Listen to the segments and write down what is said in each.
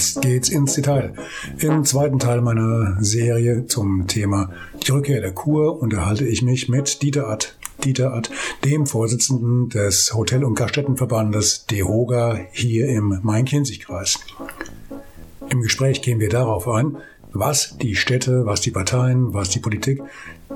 Jetzt geht's ins Detail. Im zweiten Teil meiner Serie zum Thema die Rückkehr der Kur unterhalte ich mich mit Dieter Att. Dieter Att, dem Vorsitzenden des Hotel- und Gaststättenverbandes DEHOGA hier im Main-Kinzig-Kreis. Im Gespräch gehen wir darauf ein, was die Städte, was die Parteien, was die Politik,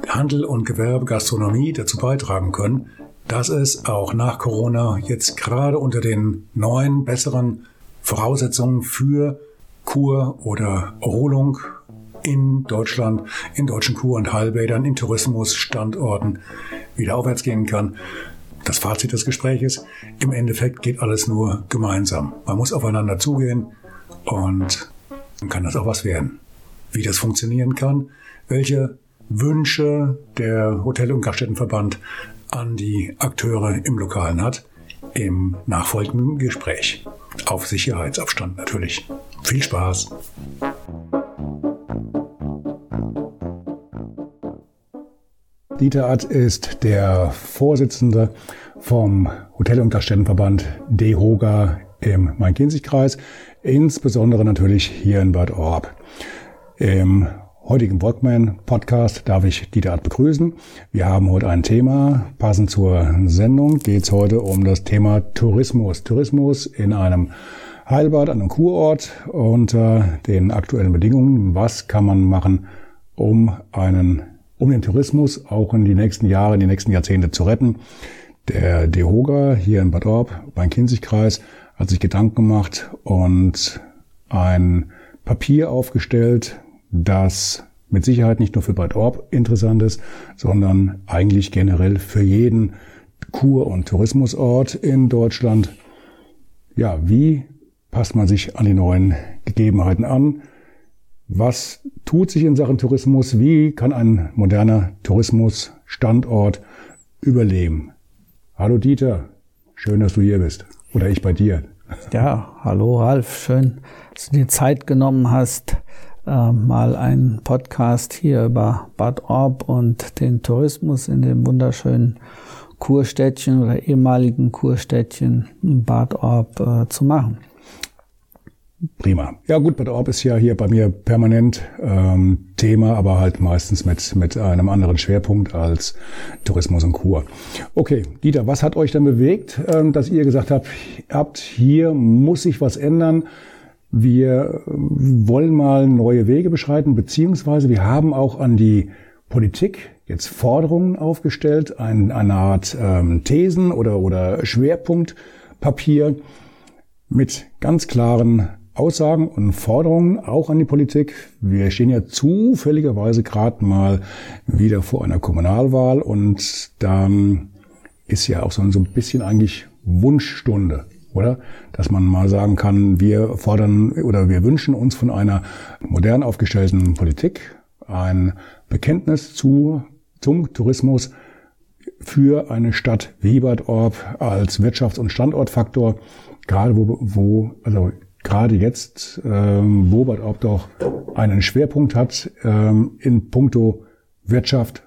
Handel und Gewerbe, Gastronomie dazu beitragen können, dass es auch nach Corona jetzt gerade unter den neuen, besseren Voraussetzungen für Kur oder Erholung in Deutschland, in deutschen Kur- und Heilbädern, in Tourismusstandorten wieder aufwärts gehen kann. Das Fazit des Gespräches, im Endeffekt geht alles nur gemeinsam. Man muss aufeinander zugehen und dann kann das auch was werden. Wie das funktionieren kann, welche Wünsche der Hotel- und Gaststättenverband an die Akteure im Lokalen hat, im nachfolgenden Gespräch. Auf Sicherheitsabstand natürlich. Viel Spaß! Dieter Att ist der Vorsitzende vom Hotel- und Gaststättenverband DEHOGA im Main-Kinzig-Kreis, insbesondere natürlich hier in Bad Orb. Im heutigen Walkman Podcast darf ich Dieter Art begrüßen. Wir haben heute ein Thema. Passend zur Sendung geht es heute um das Thema Tourismus. Tourismus in einem Heilbad, einem Kurort unter den aktuellen Bedingungen. Was kann man machen, um einen, um den Tourismus auch in die nächsten Jahre, in die nächsten Jahrzehnte zu retten? Der DEHOGA hier in Bad Orb, beim Kinzigkreis, hat sich Gedanken gemacht und ein Papier aufgestellt, das mit Sicherheit nicht nur für Bad Orb interessant ist, sondern eigentlich generell für jeden Kur- und Tourismusort in Deutschland. Ja, wie passt man sich an die neuen Gegebenheiten an? Was tut sich in Sachen Tourismus? Wie kann ein moderner Tourismusstandort überleben? Hallo Dieter, schön, dass du hier bist. Oder ich bei dir. Ja, hallo Ralf, schön, dass du dir Zeit genommen hast, äh, mal einen Podcast hier über Bad Orb und den Tourismus in dem wunderschönen Kurstädtchen oder ehemaligen Kurstädtchen Bad Orb äh, zu machen. Prima. Ja gut, Bad Orb ist ja hier bei mir permanent ähm, Thema, aber halt meistens mit, mit einem anderen Schwerpunkt als Tourismus und Kur. Okay, Dieter, was hat euch dann bewegt, ähm, dass ihr gesagt habt, habt, hier muss sich was ändern? Wir wollen mal neue Wege beschreiten, beziehungsweise wir haben auch an die Politik jetzt Forderungen aufgestellt, ein, eine Art ähm, Thesen oder, oder Schwerpunktpapier mit ganz klaren Aussagen und Forderungen auch an die Politik. Wir stehen ja zufälligerweise gerade mal wieder vor einer Kommunalwahl und dann ist ja auch so ein bisschen eigentlich Wunschstunde oder? Dass man mal sagen kann, wir fordern oder wir wünschen uns von einer modern aufgestellten Politik ein Bekenntnis zu, zum Tourismus für eine Stadt wie Bad Orb als Wirtschafts- und Standortfaktor, gerade wo, wo also gerade jetzt, ähm, wo Bad Orb doch einen Schwerpunkt hat ähm, in puncto Wirtschaft,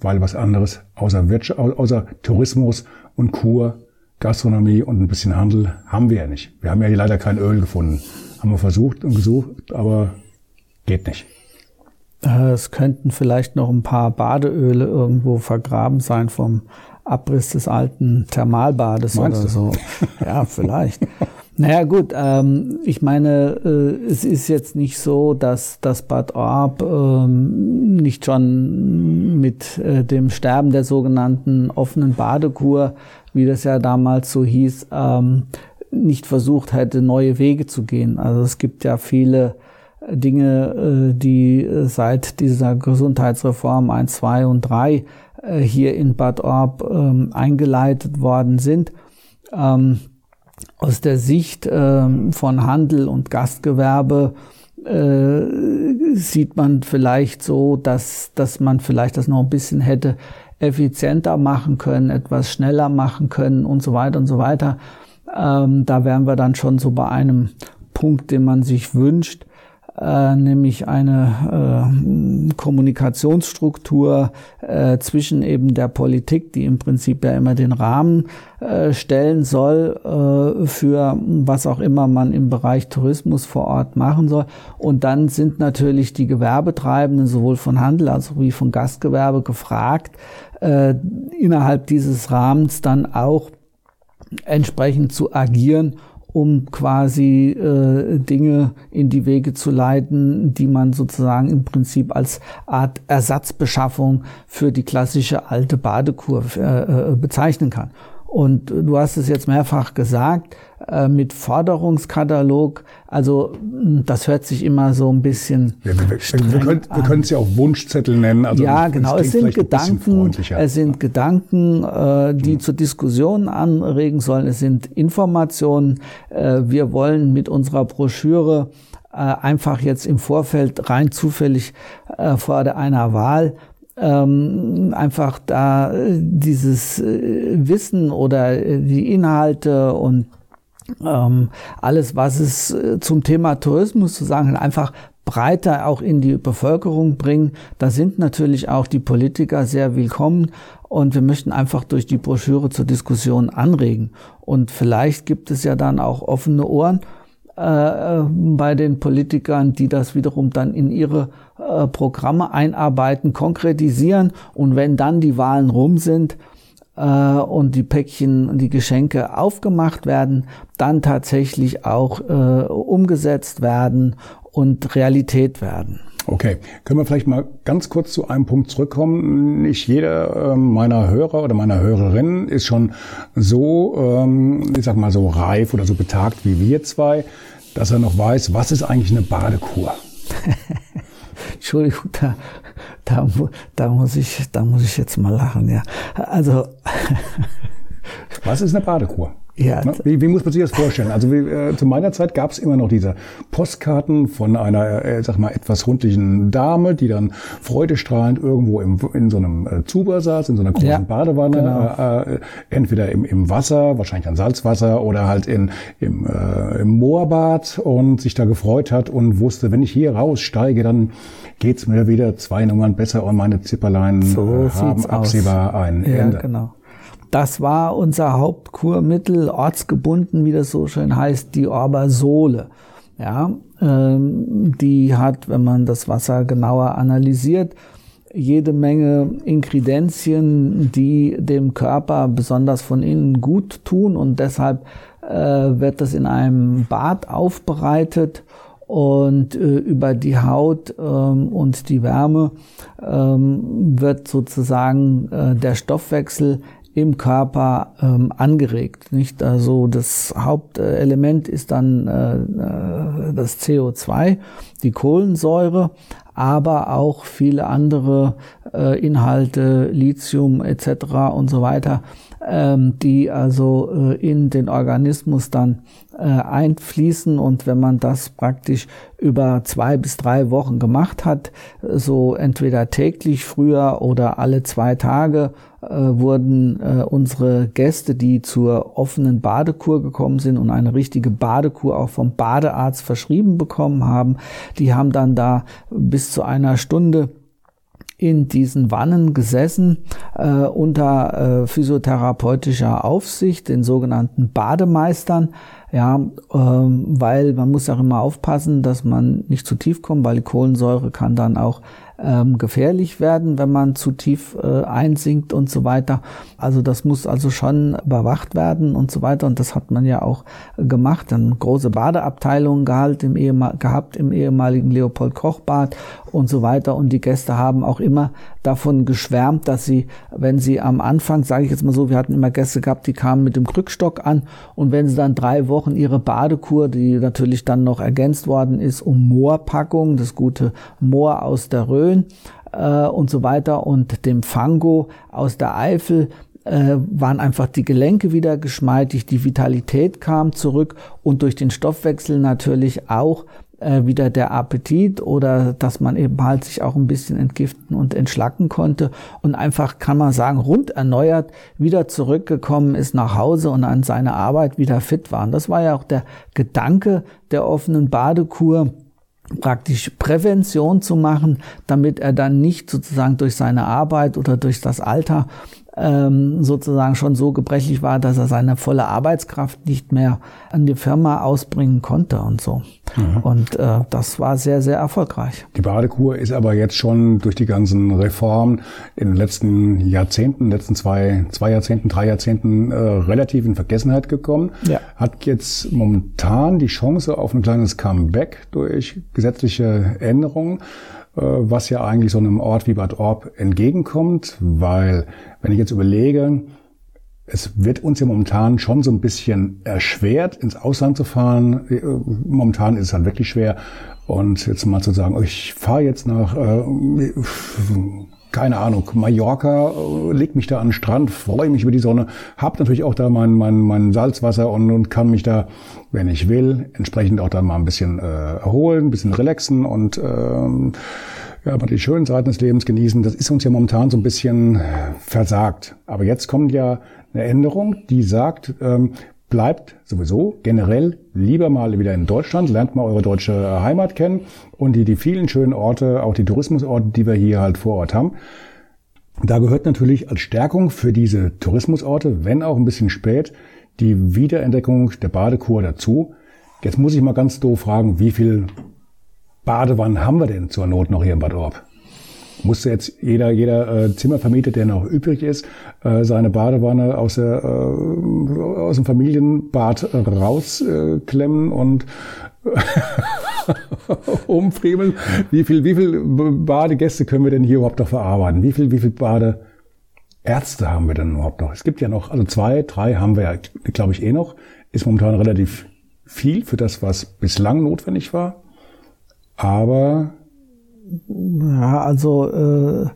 weil was anderes außer, Wirtschaft, außer Tourismus und Kur Gastronomie und ein bisschen Handel haben wir ja nicht. Wir haben ja hier leider kein Öl gefunden. Haben wir versucht und gesucht, aber geht nicht. Es könnten vielleicht noch ein paar Badeöle irgendwo vergraben sein vom Abriss des alten Thermalbades Meinst oder du? so. Ja, vielleicht. Naja gut, ähm, ich meine, äh, es ist jetzt nicht so, dass das Bad Orb ähm, nicht schon mit äh, dem Sterben der sogenannten offenen Badekur wie das ja damals so hieß, ähm, nicht versucht hätte, neue Wege zu gehen. Also es gibt ja viele Dinge, äh, die seit dieser Gesundheitsreform 1, 2 und 3 äh, hier in Bad Orb ähm, eingeleitet worden sind. Ähm, aus der Sicht äh, von Handel und Gastgewerbe äh, sieht man vielleicht so, dass, dass man vielleicht das noch ein bisschen hätte effizienter machen können, etwas schneller machen können und so weiter und so weiter. Ähm, da wären wir dann schon so bei einem Punkt, den man sich wünscht äh, nämlich eine äh, Kommunikationsstruktur äh, zwischen eben der Politik, die im Prinzip ja immer den Rahmen äh, stellen soll äh, für was auch immer man im Bereich Tourismus vor Ort machen soll. Und dann sind natürlich die Gewerbetreibenden sowohl von Handel als auch wie von Gastgewerbe gefragt, äh, innerhalb dieses Rahmens dann auch entsprechend zu agieren um quasi äh, Dinge in die Wege zu leiten, die man sozusagen im Prinzip als Art Ersatzbeschaffung für die klassische alte Badekur äh, äh bezeichnen kann. Und du hast es jetzt mehrfach gesagt, äh, mit Forderungskatalog, also hm, das hört sich immer so ein bisschen. Ja, wir, wir, können, wir können es ja auch Wunschzettel nennen. Also ja, genau. Es sind Gedanken, es sind Gedanken, äh, die mhm. zur Diskussion anregen sollen. Es sind Informationen. Äh, wir wollen mit unserer Broschüre äh, einfach jetzt im Vorfeld rein zufällig äh, vor einer Wahl ähm, einfach da äh, dieses äh, Wissen oder äh, die Inhalte und ähm, alles, was es zum Thema Tourismus zu sagen einfach breiter auch in die Bevölkerung bringen. Da sind natürlich auch die Politiker sehr willkommen und wir möchten einfach durch die Broschüre zur Diskussion anregen. Und vielleicht gibt es ja dann auch offene Ohren äh, äh, bei den Politikern, die das wiederum dann in ihre äh, Programme einarbeiten, konkretisieren. Und wenn dann die Wahlen rum sind äh, und die Päckchen und die Geschenke aufgemacht werden, dann tatsächlich auch äh, umgesetzt werden und Realität werden. Okay, können wir vielleicht mal ganz kurz zu einem Punkt zurückkommen. Nicht jeder ähm, meiner Hörer oder meiner Hörerinnen ist schon so, ähm, ich sag mal so reif oder so betagt wie wir zwei, dass er noch weiß, was ist eigentlich eine Badekur? Entschuldigung, da, da, da, muss ich, da muss ich jetzt mal lachen, ja. Also. was ist eine Badekur? Ja. Wie, wie muss man sich das vorstellen? Also wie, äh, zu meiner Zeit gab es immer noch diese Postkarten von einer, äh, sag mal, etwas rundlichen Dame, die dann freudestrahlend irgendwo im, in so einem äh, Zuber saß, in so einer großen ja, Badewanne, genau. äh, äh, entweder im, im Wasser, wahrscheinlich an Salzwasser oder halt in, im, äh, im Moorbad und sich da gefreut hat und wusste, wenn ich hier raussteige, dann geht's mir wieder zwei Nummern besser und meine Zipperlein so äh, haben absehbar aus. ein ja, Ende. Genau. Das war unser Hauptkurmittel, ortsgebunden, wie das so schön heißt, die Orbasole. Ja, ähm, die hat, wenn man das Wasser genauer analysiert, jede Menge Inkredenzien, die dem Körper besonders von innen gut tun und deshalb äh, wird das in einem Bad aufbereitet und äh, über die Haut ähm, und die Wärme ähm, wird sozusagen äh, der Stoffwechsel im Körper ähm, angeregt. Nicht? Also das Hauptelement ist dann äh, äh das CO2, die Kohlensäure, aber auch viele andere äh, Inhalte, Lithium etc. und so weiter, ähm, die also äh, in den Organismus dann äh, einfließen und wenn man das praktisch über zwei bis drei Wochen gemacht hat, so entweder täglich früher oder alle zwei Tage wurden äh, unsere Gäste, die zur offenen Badekur gekommen sind und eine richtige Badekur auch vom Badearzt verschrieben bekommen haben, die haben dann da bis zu einer Stunde in diesen Wannen gesessen äh, unter äh, physiotherapeutischer Aufsicht, den sogenannten Bademeistern, ja, ähm, weil man muss auch immer aufpassen, dass man nicht zu tief kommt, weil die Kohlensäure kann dann auch ähm, gefährlich werden, wenn man zu tief äh, einsinkt und so weiter. Also das muss also schon überwacht werden und so weiter. Und das hat man ja auch gemacht. Dann große Badeabteilungen gehabt im, gehabt im ehemaligen Leopold Koch Bad und so weiter. Und die Gäste haben auch immer davon geschwärmt, dass sie, wenn sie am Anfang, sage ich jetzt mal so, wir hatten immer Gäste gehabt, die kamen mit dem Krückstock an und wenn sie dann drei Wochen ihre Badekur, die natürlich dann noch ergänzt worden ist, um Moorpackung, das gute Moor aus der Rhön äh, und so weiter und dem Fango aus der Eifel äh, waren einfach die Gelenke wieder geschmeidig, die Vitalität kam zurück und durch den Stoffwechsel natürlich auch äh, wieder der Appetit oder dass man eben halt sich auch ein bisschen entgiften und entschlacken konnte und einfach kann man sagen rund erneuert wieder zurückgekommen ist nach Hause und an seine Arbeit wieder fit war. Und das war ja auch der Gedanke der offenen Badekur praktisch Prävention zu machen, damit er dann nicht sozusagen durch seine Arbeit oder durch das Alter ähm, sozusagen schon so gebrechlich war, dass er seine volle Arbeitskraft nicht mehr an die Firma ausbringen konnte und so. Mhm. Und äh, das war sehr, sehr erfolgreich. Die Badekur ist aber jetzt schon durch die ganzen Reformen in den letzten Jahrzehnten, letzten zwei, zwei Jahrzehnten, drei Jahrzehnten äh, relativ in Vergessenheit gekommen. Ja. Hat jetzt momentan die Chance auf ein kleines Comeback durch gesetzliche Änderungen. Äh, was ja eigentlich so einem Ort wie Bad Orb entgegenkommt, weil wenn ich jetzt überlege, es wird uns ja momentan schon so ein bisschen erschwert, ins Ausland zu fahren. Äh, momentan ist es halt wirklich schwer. Und jetzt mal zu sagen, ich fahre jetzt nach äh, keine Ahnung, Mallorca, äh, leg mich da an den Strand, freue mich über die Sonne, hab natürlich auch da mein, mein, mein Salzwasser und, und kann mich da, wenn ich will, entsprechend auch dann mal ein bisschen äh, erholen, ein bisschen relaxen und ähm, ja, mal die schönen Seiten des Lebens genießen. Das ist uns ja momentan so ein bisschen versagt. Aber jetzt kommt ja eine Änderung, die sagt, ähm, bleibt sowieso generell lieber mal wieder in Deutschland, lernt mal eure deutsche Heimat kennen und die, die vielen schönen Orte, auch die Tourismusorte, die wir hier halt vor Ort haben. Da gehört natürlich als Stärkung für diese Tourismusorte, wenn auch ein bisschen spät, die Wiederentdeckung der Badekur dazu. Jetzt muss ich mal ganz doof fragen, wie viel Badewannen haben wir denn zur Not noch hier in Bad Orb? Musste jetzt jeder, jeder äh, Zimmervermieter, der noch übrig ist, äh, seine Badewanne aus, der, äh, aus dem Familienbad rausklemmen und umfriemeln. Wie viel, wie viel Badegäste können wir denn hier überhaupt noch verarbeiten? Wie viel, wie viel Badeärzte haben wir denn überhaupt noch? Es gibt ja noch, also zwei, drei haben wir ja, glaube ich, eh noch. Ist momentan relativ viel für das, was bislang notwendig war. Aber ja, also äh,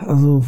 also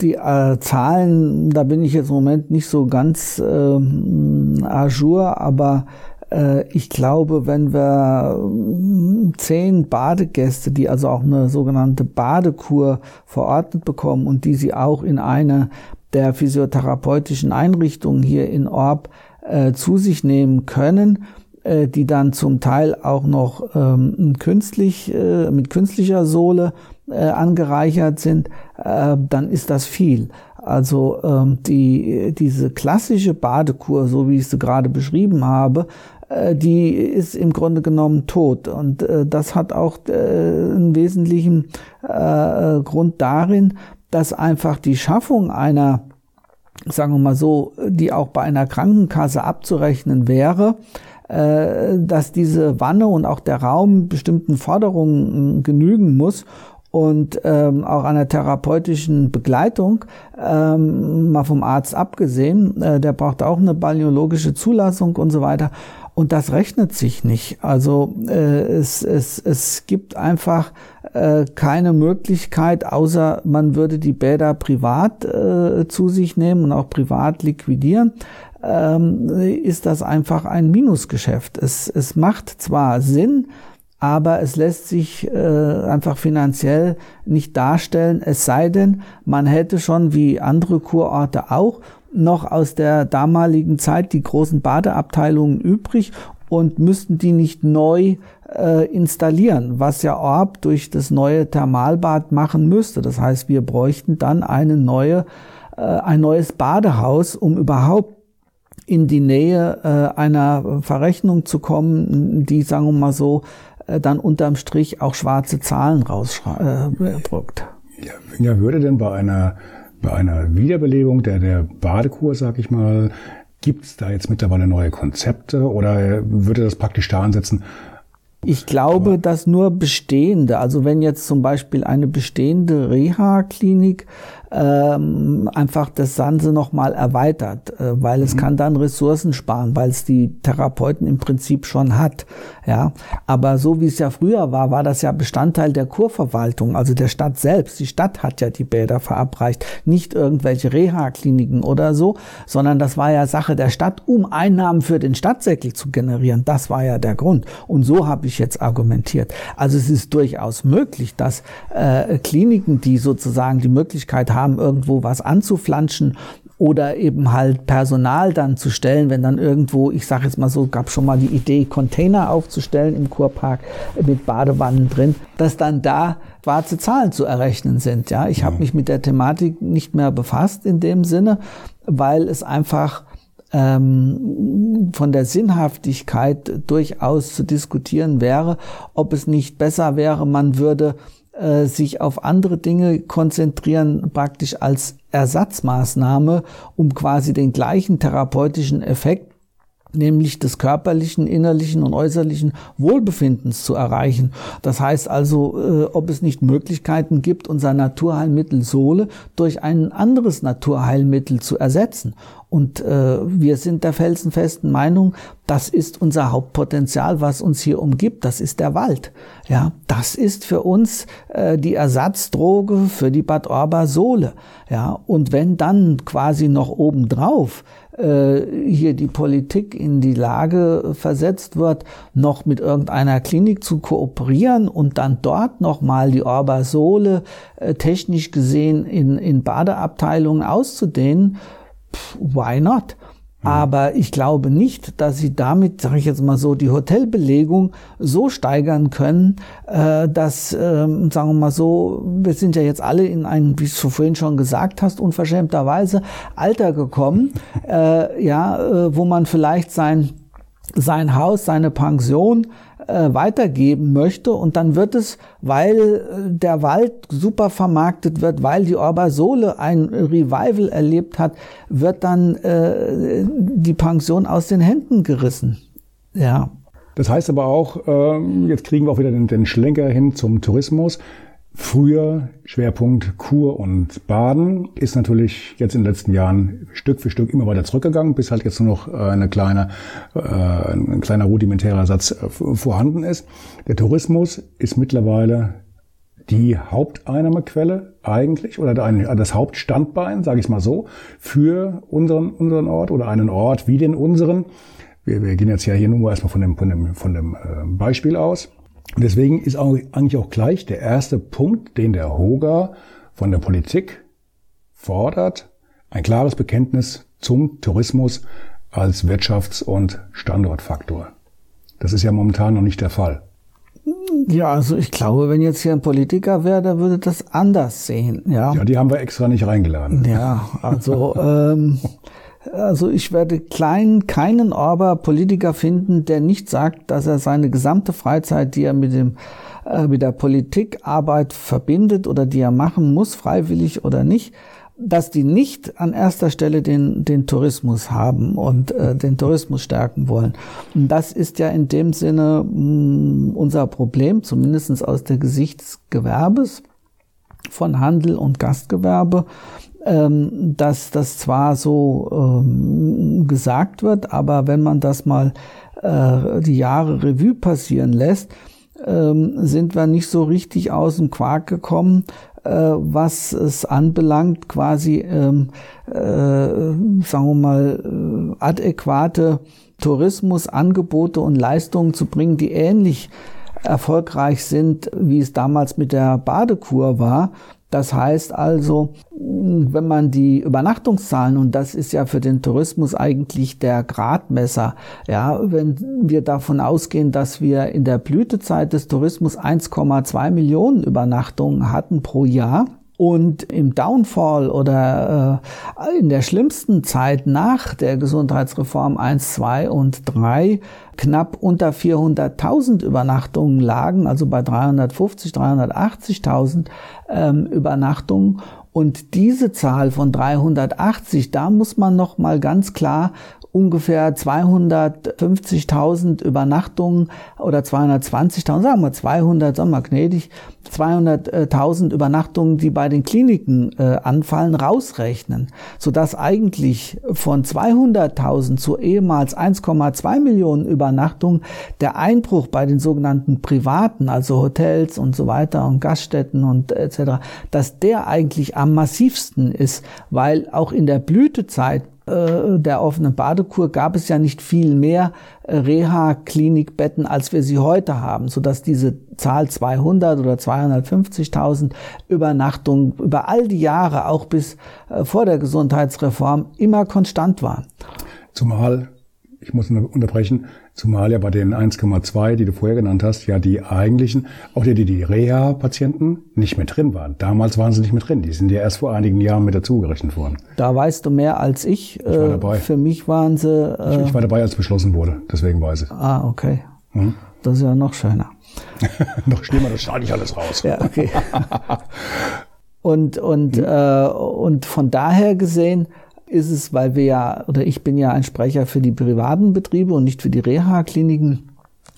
die äh, Zahlen, da bin ich jetzt im Moment nicht so ganz äh, ajour, aber äh, ich glaube, wenn wir äh, zehn Badegäste, die also auch eine sogenannte Badekur verordnet bekommen und die sie auch in eine der physiotherapeutischen Einrichtungen hier in Orb äh, zu sich nehmen können, äh, die dann zum Teil auch noch ähm, künstlich, äh, mit künstlicher Sohle äh, angereichert sind, äh, dann ist das viel. Also ähm, die, diese klassische Badekur, so wie ich sie gerade beschrieben habe, äh, die ist im Grunde genommen tot. Und äh, das hat auch äh, einen wesentlichen äh, Grund darin, dass einfach die Schaffung einer, sagen wir mal so, die auch bei einer Krankenkasse abzurechnen wäre, dass diese Wanne und auch der Raum bestimmten Forderungen genügen muss und ähm, auch einer therapeutischen Begleitung, ähm, mal vom Arzt abgesehen, äh, der braucht auch eine balneologische Zulassung und so weiter. Und das rechnet sich nicht. Also äh, es, es, es gibt einfach äh, keine Möglichkeit, außer man würde die Bäder privat äh, zu sich nehmen und auch privat liquidieren ähm, ist das einfach ein Minusgeschäft. Es, es macht zwar Sinn, aber es lässt sich äh, einfach finanziell nicht darstellen, es sei denn, man hätte schon wie andere Kurorte auch noch aus der damaligen Zeit die großen Badeabteilungen übrig und müssten die nicht neu äh, installieren, was ja Orb durch das neue Thermalbad machen müsste. Das heißt, wir bräuchten dann eine neue, äh, ein neues Badehaus, um überhaupt in die Nähe äh, einer Verrechnung zu kommen, die, sagen wir mal so, äh, dann unterm Strich auch schwarze Zahlen rausdrückt. Äh, ja, ja, würde denn bei einer, bei einer Wiederbelebung der, der Badekur, sag ich mal, gibt es da jetzt mittlerweile neue Konzepte oder würde das praktisch da ansetzen, ich glaube, dass nur bestehende, also wenn jetzt zum Beispiel eine bestehende Reha-Klinik ähm, einfach das Sanse nochmal erweitert, äh, weil es mhm. kann dann Ressourcen sparen, weil es die Therapeuten im Prinzip schon hat. Ja, aber so wie es ja früher war, war das ja Bestandteil der Kurverwaltung, also der Stadt selbst. Die Stadt hat ja die Bäder verabreicht, nicht irgendwelche Reha-Kliniken oder so, sondern das war ja Sache der Stadt, um Einnahmen für den Stadtsäckel zu generieren. Das war ja der Grund. Und so habe ich jetzt argumentiert. Also es ist durchaus möglich, dass äh, Kliniken, die sozusagen die Möglichkeit haben, irgendwo was anzuflanschen oder eben halt Personal dann zu stellen, wenn dann irgendwo, ich sage jetzt mal so, gab schon mal die Idee, Container aufzustellen im Kurpark mit Badewannen drin, dass dann da schwarze Zahlen zu errechnen sind. Ja, ich habe mich mit der Thematik nicht mehr befasst in dem Sinne, weil es einfach ähm, von der Sinnhaftigkeit durchaus zu diskutieren wäre, ob es nicht besser wäre, man würde äh, sich auf andere Dinge konzentrieren, praktisch als Ersatzmaßnahme, um quasi den gleichen therapeutischen Effekt nämlich des körperlichen, innerlichen und äußerlichen Wohlbefindens zu erreichen. Das heißt also, äh, ob es nicht Möglichkeiten gibt, unser Naturheilmittel Sohle durch ein anderes Naturheilmittel zu ersetzen. Und äh, wir sind der felsenfesten Meinung, das ist unser Hauptpotenzial, was uns hier umgibt. Das ist der Wald. Ja, das ist für uns äh, die Ersatzdroge für die Bad Orba Sohle. Ja, und wenn dann quasi noch obendrauf hier die Politik in die Lage versetzt wird, noch mit irgendeiner Klinik zu kooperieren und dann dort nochmal die Orbasole äh, technisch gesehen in, in Badeabteilungen auszudehnen, why not? Aber ich glaube nicht, dass sie damit, sage ich jetzt mal so, die Hotelbelegung so steigern können, äh, dass, äh, sagen wir mal so, wir sind ja jetzt alle in ein, wie du vorhin schon gesagt hast, unverschämterweise Alter gekommen, äh, ja, äh, wo man vielleicht sein sein Haus, seine Pension äh, weitergeben möchte und dann wird es, weil äh, der Wald super vermarktet wird, weil die Orbasole ein Revival erlebt hat, wird dann äh, die Pension aus den Händen gerissen. Ja. Das heißt aber auch, äh, jetzt kriegen wir auch wieder den, den Schlenker hin zum Tourismus. Früher Schwerpunkt Kur und Baden ist natürlich jetzt in den letzten Jahren Stück für Stück immer weiter zurückgegangen, bis halt jetzt nur noch äh, eine kleine, äh, ein kleiner rudimentärer Satz äh, vorhanden ist. Der Tourismus ist mittlerweile die Haupteinnahmequelle eigentlich oder das Hauptstandbein, sage ich mal so, für unseren, unseren Ort oder einen Ort wie den unseren. Wir, wir gehen jetzt ja hier nur erstmal von dem, von dem, von dem Beispiel aus. Und deswegen ist auch, eigentlich auch gleich der erste Punkt, den der Hoga von der Politik fordert, ein klares Bekenntnis zum Tourismus als Wirtschafts- und Standortfaktor. Das ist ja momentan noch nicht der Fall. Ja, also ich glaube, wenn jetzt hier ein Politiker wäre, der würde das anders sehen. Ja, ja die haben wir extra nicht reingeladen. Ja, also ähm, Also ich werde klein, keinen Orba-Politiker finden, der nicht sagt, dass er seine gesamte Freizeit, die er mit dem äh, mit der Politikarbeit verbindet oder die er machen muss, freiwillig oder nicht, dass die nicht an erster Stelle den, den Tourismus haben und äh, den Tourismus stärken wollen. Und das ist ja in dem Sinne mh, mm, unser Problem, zumindestens aus der Gesicht des Gewerbes von Handel und Gastgewerbe, ähm, dass das zwar so ähm, gesagt wird, aber wenn man das mal äh, die Jahre Revue passieren lässt, ähm, sind wir nicht so richtig aus dem Quark gekommen, äh, was es anbelangt, quasi, ähm, äh, sagen wir mal, äh, adäquate Tourismusangebote und Leistungen zu bringen, die ähnlich erfolgreich sind, wie es damals mit der Badekur war. Das heißt also, wenn man die Übernachtungszahlen, und das ist ja für den Tourismus eigentlich der Gradmesser, ja, wenn wir davon ausgehen, dass wir in der Blütezeit des Tourismus 1,2 Millionen Übernachtungen hatten pro Jahr, und im Downfall oder äh, in der schlimmsten Zeit nach der Gesundheitsreform 1, 2 und 3 knapp unter 400.000 Übernachtungen lagen, also bei 350, 380.000 ähm, Übernachtungen. Und diese Zahl von 380, da muss man noch mal ganz klar ungefähr 250.000 Übernachtungen oder 220.000, sagen wir 200, sagen wir gnädig, 200.000 Übernachtungen, die bei den Kliniken äh, anfallen, rausrechnen, sodass eigentlich von 200.000 zu ehemals 1,2 Millionen Übernachtungen der Einbruch bei den sogenannten privaten, also Hotels und so weiter und Gaststätten und etc., dass der eigentlich am massivsten ist, weil auch in der Blütezeit der offenen Badekur gab es ja nicht viel mehr äh, Reha-Klinikbetten, als wir sie heute haben, sodass diese Zahl 200 oder 250.000 Übernachtungen über all die Jahre, auch bis äh, vor der Gesundheitsreform, immer konstant war. Zumal, ich muss unterbrechen, Zumal ja bei den 1,2, die du vorher genannt hast, ja die eigentlichen, auch die, die Reha-Patienten nicht mit drin waren. Damals waren sie nicht mit drin. Die sind ja erst vor einigen Jahren mit dazugerechnet worden. Da weißt du mehr als ich. Ich war dabei. Für mich waren sie. Äh ich, ich, war dabei, als beschlossen wurde. Deswegen weiß ich. Ah, okay. Hm? Das ist ja noch schöner. noch schlimmer, das schneide ich alles raus. ja, okay. und, und, hm? äh, und von daher gesehen, ist es, weil wir ja, oder ich bin ja ein Sprecher für die privaten Betriebe und nicht für die Reha-Kliniken,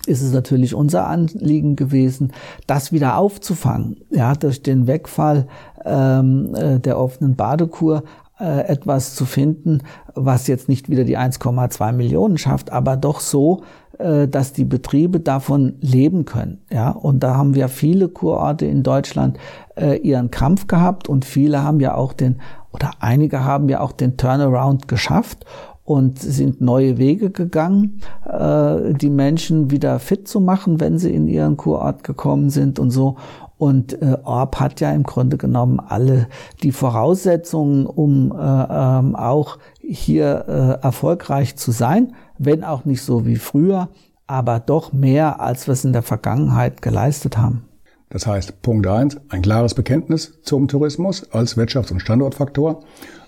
ist es natürlich unser Anliegen gewesen, das wieder aufzufangen. Ja, durch den Wegfall ähm, äh, der offenen Badekur äh, etwas zu finden, was jetzt nicht wieder die 1,2 Millionen schafft, aber doch so, äh, dass die Betriebe davon leben können. Ja, und da haben wir viele Kurorte in Deutschland äh, ihren Kampf gehabt und viele haben ja auch den oder einige haben ja auch den Turnaround geschafft und sind neue Wege gegangen, äh, die Menschen wieder fit zu machen, wenn sie in ihren Kurort gekommen sind und so. Und äh, Orb hat ja im Grunde genommen alle die Voraussetzungen, um äh, ähm, auch hier äh, erfolgreich zu sein, wenn auch nicht so wie früher, aber doch mehr, als wir es in der Vergangenheit geleistet haben. Das heißt, Punkt eins: ein klares Bekenntnis zum Tourismus als Wirtschafts- und Standortfaktor.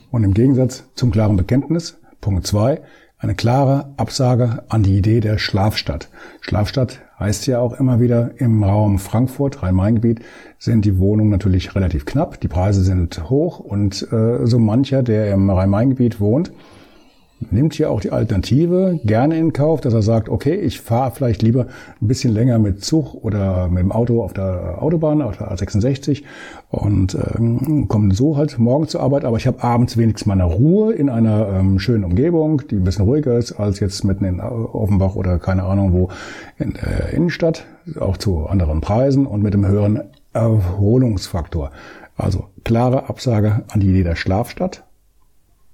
Und im Gegensatz zum klaren Bekenntnis, Punkt zwei: eine klare Absage an die Idee der Schlafstadt. Schlafstadt heißt ja auch immer wieder im Raum Frankfurt, Rhein-Main-Gebiet, sind die Wohnungen natürlich relativ knapp, die Preise sind hoch und äh, so mancher, der im Rhein-Main-Gebiet wohnt, nimmt hier auch die Alternative gerne in Kauf, dass er sagt, okay, ich fahre vielleicht lieber ein bisschen länger mit Zug oder mit dem Auto auf der Autobahn, auf der A66 und ähm, komme so halt morgen zur Arbeit, aber ich habe abends wenigstens meine Ruhe in einer ähm, schönen Umgebung, die ein bisschen ruhiger ist als jetzt mitten in Offenbach oder keine Ahnung wo in der Innenstadt, auch zu anderen Preisen und mit einem höheren Erholungsfaktor. Also klare Absage an die Idee der Schlafstadt.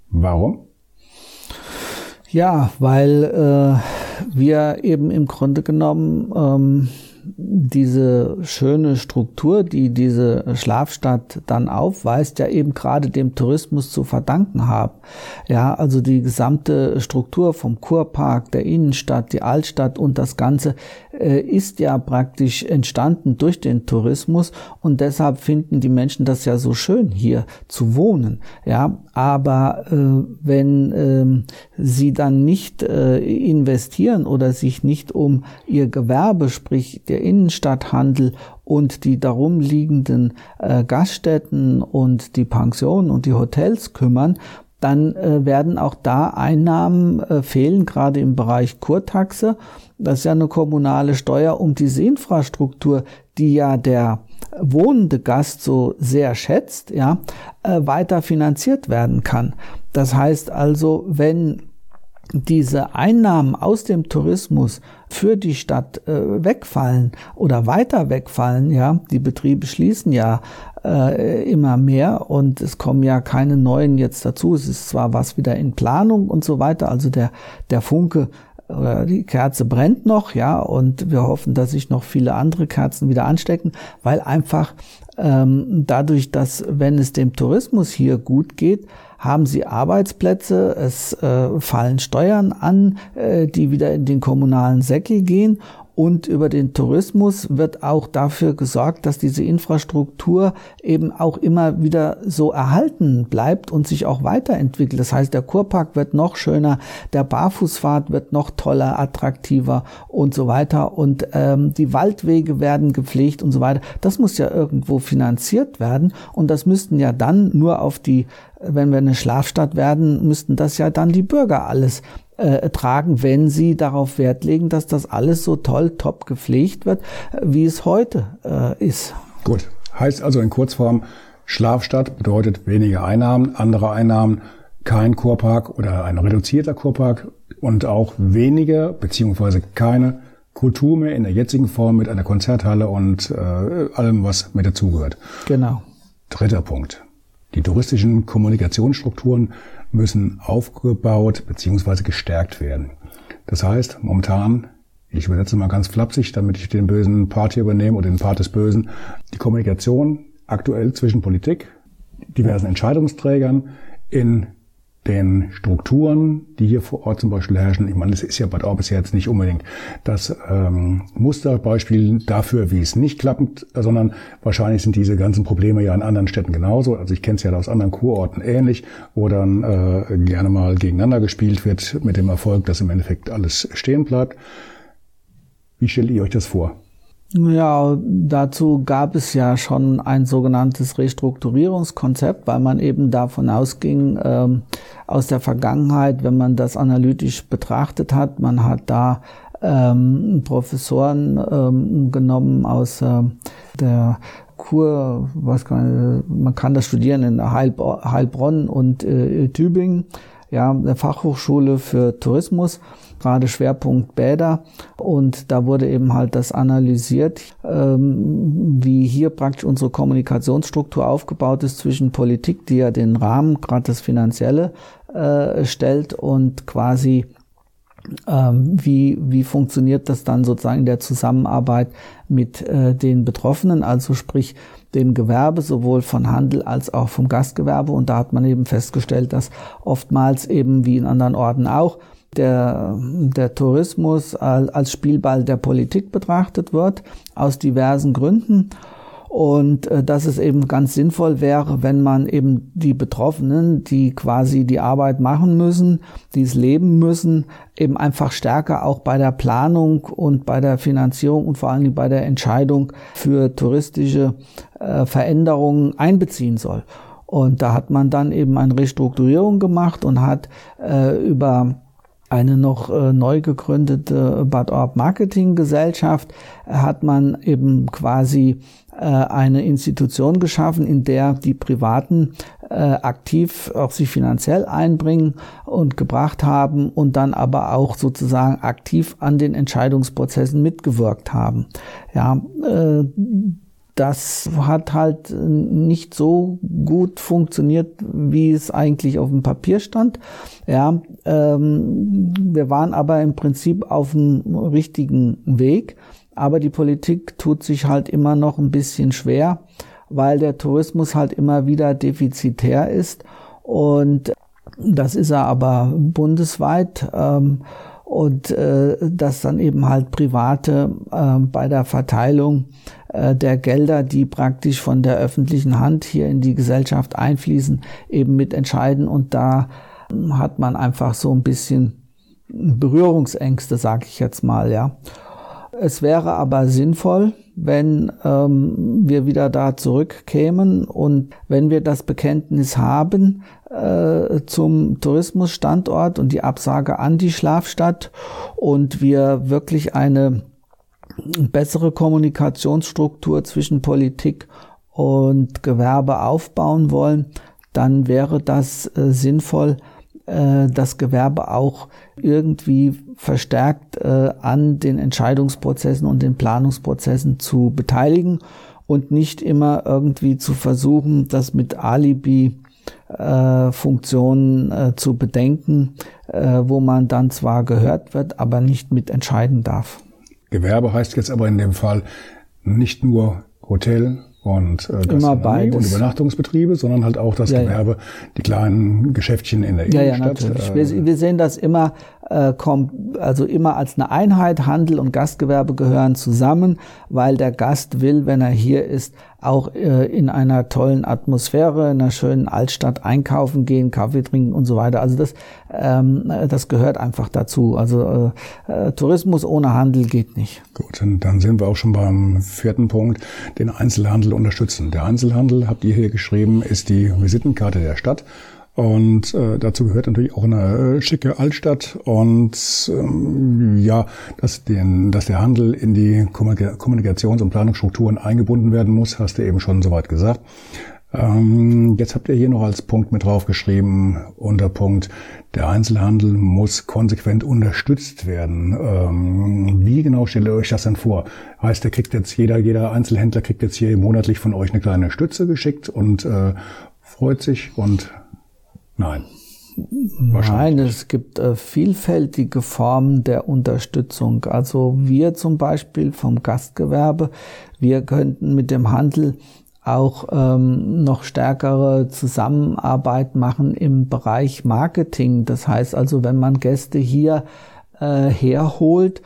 Warum? Ja, weil äh, wir eben im Grunde genommen ähm, diese schöne Struktur, die diese Schlafstadt dann aufweist, ja eben gerade dem Tourismus zu verdanken haben. Ja, also die gesamte Struktur vom Kurpark, der Innenstadt, die Altstadt und das Ganze äh, ist ja praktisch entstanden durch den Tourismus und deshalb finden die Menschen das ja so schön hier zu wohnen. Ja, aber äh, wenn äh, sie dann nicht äh, investieren oder sich nicht um ihr Gewerbe, sprich der Innenstadthandel und die darum liegenden äh, Gaststätten und die Pensionen und die Hotels kümmern, dann äh, werden auch da Einnahmen äh, fehlen, gerade im Bereich Kurtaxe. Das ist ja eine kommunale Steuer, um diese Infrastruktur, die ja der wohnende Gast so sehr schätzt, ja, äh, weiter finanziert werden kann. Das heißt also, wenn diese Einnahmen aus dem Tourismus für die Stadt äh, wegfallen oder weiter wegfallen, ja, die Betriebe schließen ja äh, immer mehr und es kommen ja keine neuen jetzt dazu. Es ist zwar was wieder in Planung und so weiter, also der, der Funke oder die Kerze brennt noch, ja, und wir hoffen, dass sich noch viele andere Kerzen wieder anstecken, weil einfach ähm, dadurch, dass wenn es dem Tourismus hier gut geht, haben sie Arbeitsplätze, es äh, fallen Steuern an, äh, die wieder in den kommunalen Säckel gehen und über den Tourismus wird auch dafür gesorgt, dass diese Infrastruktur eben auch immer wieder so erhalten bleibt und sich auch weiterentwickelt. Das heißt, der Kurpark wird noch schöner, der Barfußfahrt wird noch toller, attraktiver und so weiter. Und ähm, die Waldwege werden gepflegt und so weiter. Das muss ja irgendwo finanziert werden und das müssten ja dann nur auf die wenn wir eine Schlafstadt werden, müssten das ja dann die Bürger alles äh, tragen, wenn sie darauf Wert legen, dass das alles so toll, top gepflegt wird, wie es heute äh, ist. Gut, heißt also in Kurzform, Schlafstadt bedeutet weniger Einnahmen, andere Einnahmen, kein Kurpark oder ein reduzierter Kurpark und auch weniger beziehungsweise keine Kultur mehr in der jetzigen Form mit einer Konzerthalle und äh, allem, was mit dazugehört. Genau. Dritter Punkt. Die touristischen Kommunikationsstrukturen müssen aufgebaut bzw. gestärkt werden. Das heißt, momentan, ich übersetze mal ganz flapsig, damit ich den bösen Part hier übernehme oder den Part des Bösen, die Kommunikation aktuell zwischen Politik, diversen Entscheidungsträgern in den Strukturen, die hier vor Ort zum Beispiel herrschen. Ich meine, das ist ja Bad Orbis jetzt nicht unbedingt das ähm, Musterbeispiel dafür, wie es nicht klappt, sondern wahrscheinlich sind diese ganzen Probleme ja in anderen Städten genauso. Also ich kenne es ja aus anderen Kurorten ähnlich, wo dann äh, gerne mal gegeneinander gespielt wird mit dem Erfolg, dass im Endeffekt alles stehen bleibt. Wie stellt ihr euch das vor? Ja, dazu gab es ja schon ein sogenanntes Restrukturierungskonzept, weil man eben davon ausging, ähm, aus der Vergangenheit, wenn man das analytisch betrachtet hat, man hat da ähm, Professoren ähm, genommen aus äh, der Kur, was kann, man kann das studieren in Heilbronn und äh, Tübingen, ja, der Fachhochschule für Tourismus gerade Schwerpunkt Bäder. Und da wurde eben halt das analysiert, ähm, wie hier praktisch unsere Kommunikationsstruktur aufgebaut ist zwischen Politik, die ja den Rahmen, gerade das Finanzielle, äh, stellt und quasi wie, wie funktioniert das dann sozusagen in der Zusammenarbeit mit äh, den Betroffenen, also sprich dem Gewerbe, sowohl von Handel als auch vom Gastgewerbe. Und da hat man eben festgestellt, dass oftmals eben wie in anderen Orten auch der, der Tourismus als Spielball der Politik betrachtet wird, aus diversen Gründen. Und äh, dass es eben ganz sinnvoll wäre, wenn man eben die Betroffenen, die quasi die Arbeit machen müssen, die es leben müssen, eben einfach stärker auch bei der Planung und bei der Finanzierung und vor allem bei der Entscheidung für touristische äh, Veränderungen einbeziehen soll. Und da hat man dann eben eine Restrukturierung gemacht und hat äh, über eine noch äh, neu gegründete Bad Orb Marketing Gesellschaft äh, hat man eben quasi eine Institution geschaffen, in der die Privaten äh, aktiv auch sich finanziell einbringen und gebracht haben und dann aber auch sozusagen aktiv an den Entscheidungsprozessen mitgewirkt haben. Ja, äh, das hat halt nicht so gut funktioniert, wie es eigentlich auf dem Papier stand. Ja, ähm, wir waren aber im Prinzip auf dem richtigen Weg, aber die Politik tut sich halt immer noch ein bisschen schwer, weil der Tourismus halt immer wieder defizitär ist und das ist er aber bundesweit. Ähm, und äh, dass dann eben halt Private äh, bei der Verteilung äh, der Gelder, die praktisch von der öffentlichen Hand hier in die Gesellschaft einfließen, eben mitentscheiden. Und da hm, hat man einfach so ein bisschen Berührungsängste, sage ich jetzt mal, ja. Es wäre aber sinnvoll, wenn ähm, wir wieder da zurückkämen und wenn wir das Bekenntnis haben äh, zum Tourismusstandort und die Absage an die Schlafstadt und wir wirklich eine bessere Kommunikationsstruktur zwischen Politik und Gewerbe aufbauen wollen, dann wäre das äh, sinnvoll, äh, das Gewerbe auch irgendwie verstärkt äh, an den Entscheidungsprozessen und den Planungsprozessen zu beteiligen und nicht immer irgendwie zu versuchen, das mit Alibi äh, Funktionen äh, zu bedenken, äh, wo man dann zwar gehört wird, aber nicht mitentscheiden darf. Gewerbe heißt jetzt aber in dem Fall nicht nur Hotel, und äh, Immer beides. und Übernachtungsbetriebe, sondern halt auch das ja, Gewerbe, ja. die kleinen Geschäftchen in der ja, Innenstadt. Ja, natürlich. Wir, wir, sehen das immer, äh, kommt, also immer als eine Einheit. Handel und Gastgewerbe gehören zusammen, weil der Gast will, wenn er hier ist, auch äh, in einer tollen Atmosphäre, in einer schönen Altstadt einkaufen gehen, Kaffee trinken und so weiter. Also das, ähm, das gehört einfach dazu. Also äh, äh, Tourismus ohne Handel geht nicht. Gut, dann sind wir auch schon beim vierten Punkt, den Einzelhandel unterstützen. Der Einzelhandel, habt ihr hier geschrieben, ist die Visitenkarte der Stadt. Und äh, dazu gehört natürlich auch eine äh, schicke Altstadt und ähm, ja, dass, den, dass der Handel in die Kommunikations- und Planungsstrukturen eingebunden werden muss, hast du eben schon soweit gesagt. Ähm, jetzt habt ihr hier noch als Punkt mit draufgeschrieben, unter Punkt, der Einzelhandel muss konsequent unterstützt werden. Ähm, wie genau stellt ihr euch das denn vor? Heißt, der kriegt jetzt jeder, jeder Einzelhändler kriegt jetzt hier monatlich von euch eine kleine Stütze geschickt und äh, freut sich und Nein. Nein, es gibt äh, vielfältige Formen der Unterstützung. Also wir zum Beispiel vom Gastgewerbe, wir könnten mit dem Handel auch ähm, noch stärkere Zusammenarbeit machen im Bereich Marketing. Das heißt also, wenn man Gäste hier äh, herholt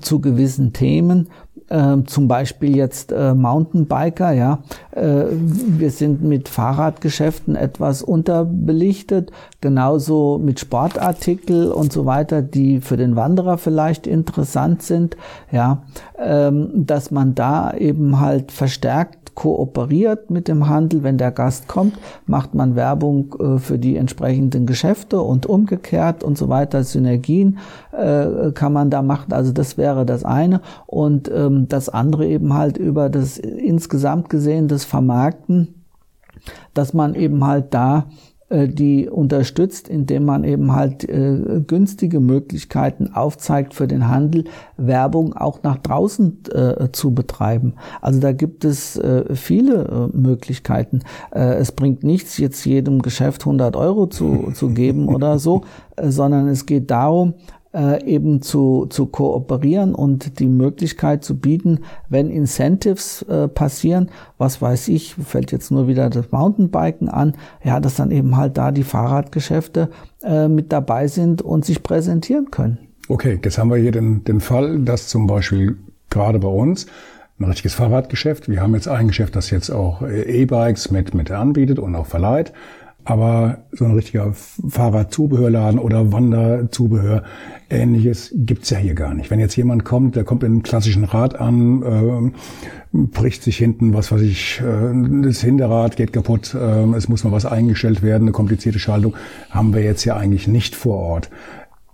zu gewissen Themen, äh, zum Beispiel jetzt äh, Mountainbiker, ja. Äh, wir sind mit Fahrradgeschäften etwas unterbelichtet, genauso mit Sportartikel und so weiter, die für den Wanderer vielleicht interessant sind, ja, ähm, dass man da eben halt verstärkt kooperiert mit dem Handel. Wenn der Gast kommt, macht man Werbung äh, für die entsprechenden Geschäfte und umgekehrt und so weiter. Synergien äh, kann man da machen. Also das wäre das eine. Und ähm, das andere eben halt über das insgesamt gesehen das Vermarkten, dass man eben halt da äh, die unterstützt, indem man eben halt äh, günstige Möglichkeiten aufzeigt für den Handel, Werbung auch nach draußen äh, zu betreiben. Also da gibt es äh, viele äh, Möglichkeiten. Äh, es bringt nichts, jetzt jedem Geschäft 100 Euro zu, zu geben oder so, sondern es geht darum, äh, eben zu, zu kooperieren und die Möglichkeit zu bieten, wenn Incentives äh, passieren, was weiß ich, fällt jetzt nur wieder das Mountainbiken an, ja, dass dann eben halt da die Fahrradgeschäfte äh, mit dabei sind und sich präsentieren können. Okay, jetzt haben wir hier den, den Fall, dass zum Beispiel gerade bei uns ein richtiges Fahrradgeschäft, wir haben jetzt ein Geschäft, das jetzt auch äh, E-Bikes mit, mit anbietet und auch verleiht, aber so ein richtiger Fahrradzubehörladen oder Wanderzubehör, ähnliches gibt's ja hier gar nicht. Wenn jetzt jemand kommt, der kommt in einem klassischen Rad an, äh, bricht sich hinten, was weiß ich, äh, das Hinterrad geht kaputt, äh, es muss mal was eingestellt werden, eine komplizierte Schaltung, haben wir jetzt ja eigentlich nicht vor Ort.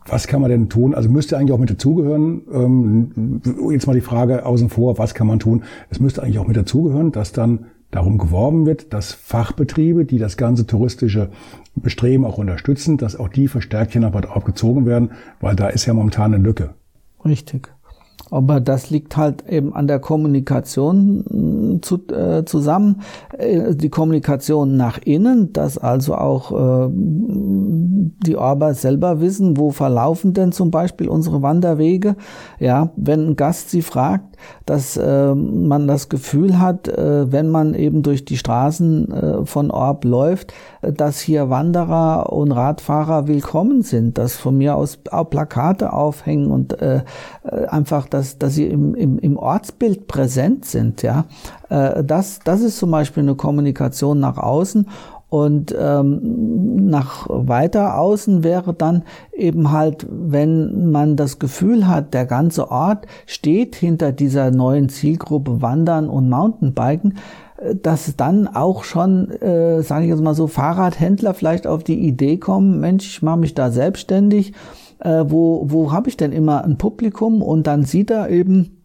Was kann man denn tun? Also müsste eigentlich auch mit dazugehören. Ähm, jetzt mal die Frage außen vor, was kann man tun? Es müsste eigentlich auch mit dazugehören, dass dann darum geworben wird, dass Fachbetriebe, die das ganze touristische Bestreben auch unterstützen, dass auch die verstärkt hier nach Bad aufgezogen werden, weil da ist ja momentan eine Lücke. Richtig. Aber das liegt halt eben an der Kommunikation mm, zu, äh, zusammen. Äh, die Kommunikation nach innen, dass also auch äh, die Orber selber wissen, wo verlaufen denn zum Beispiel unsere Wanderwege. Ja, wenn ein Gast sie fragt, dass äh, man das Gefühl hat, äh, wenn man eben durch die Straßen äh, von Orb läuft, dass hier Wanderer und Radfahrer willkommen sind, dass von mir aus auch Plakate aufhängen und äh, äh einfach, dass, dass sie im, im, im Ortsbild präsent sind. Ja, äh, das, das ist zum Beispiel eine Kommunikation nach außen und ähm, nach weiter außen wäre dann eben halt, wenn man das Gefühl hat, der ganze Ort steht hinter dieser neuen Zielgruppe Wandern und Mountainbiken, äh, dass dann auch schon, äh, sage ich jetzt mal so, Fahrradhändler vielleicht auf die Idee kommen, Mensch, ich mache mich da selbstständig, äh, wo, wo habe ich denn immer ein Publikum? Und dann sieht er eben,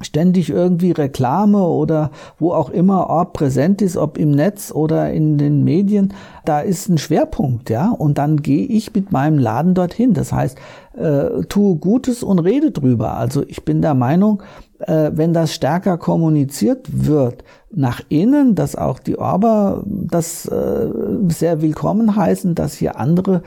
ständig irgendwie Reklame oder wo auch immer Ort präsent ist, ob im Netz oder in den Medien, da ist ein Schwerpunkt, ja, und dann gehe ich mit meinem Laden dorthin. Das heißt, äh, tue Gutes und rede drüber. Also ich bin der Meinung, äh, wenn das stärker kommuniziert wird nach innen, dass auch die Orber das äh, sehr willkommen heißen, dass hier andere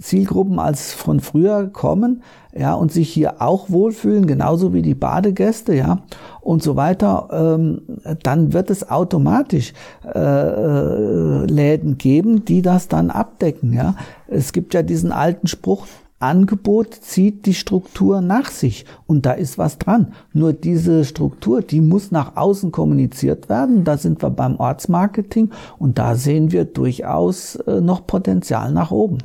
Zielgruppen als von früher kommen, ja, und sich hier auch wohlfühlen, genauso wie die Badegäste, ja, und so weiter, ähm, dann wird es automatisch äh, äh, Läden geben, die das dann abdecken, ja. Es gibt ja diesen alten Spruch, Angebot zieht die Struktur nach sich und da ist was dran. Nur diese Struktur, die muss nach außen kommuniziert werden. Da sind wir beim Ortsmarketing und da sehen wir durchaus äh, noch Potenzial nach oben.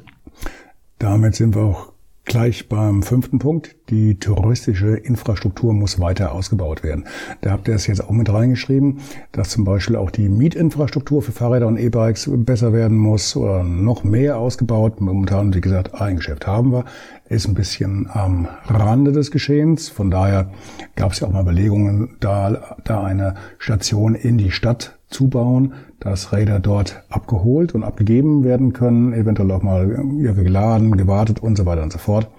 Damit sind wir auch Gleich beim fünften Punkt, die touristische Infrastruktur muss weiter ausgebaut werden. Da habt ihr es jetzt auch mit reingeschrieben, dass zum Beispiel auch die Mietinfrastruktur für Fahrräder und E-Bikes besser werden muss oder noch mehr ausgebaut. Momentan, wie gesagt, ein Geschäft haben wir, ist ein bisschen am Rande des Geschehens. Von daher gab es ja auch mal Überlegungen, da, da eine Station in die Stadt zu bauen, dass Räder dort abgeholt und abgegeben werden können, eventuell auch mal irgendwie geladen, gewartet und so weiter und so fort.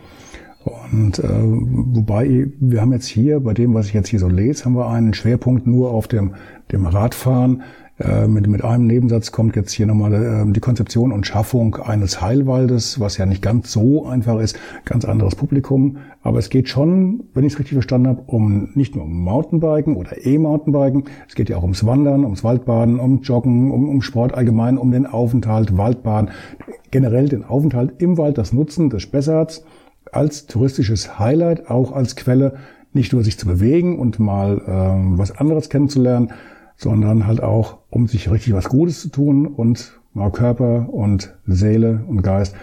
Und äh, wobei wir haben jetzt hier, bei dem, was ich jetzt hier so lese, haben wir einen Schwerpunkt nur auf dem, dem Radfahren. Äh, mit, mit einem Nebensatz kommt jetzt hier nochmal äh, die Konzeption und Schaffung eines Heilwaldes, was ja nicht ganz so einfach ist, ganz anderes Publikum. Aber es geht schon, wenn ich es richtig verstanden habe, um nicht nur um Mountainbiken oder E-Mountainbiken, es geht ja auch ums Wandern, ums Waldbaden, um Joggen, um, um Sport allgemein, um den Aufenthalt, Waldbaden, generell den Aufenthalt im Wald, das Nutzen des Spessarts als touristisches Highlight, auch als Quelle, nicht nur sich zu bewegen und mal ähm, was anderes kennenzulernen, sondern halt auch, um sich richtig was Gutes zu tun und mal Körper und Seele und Geist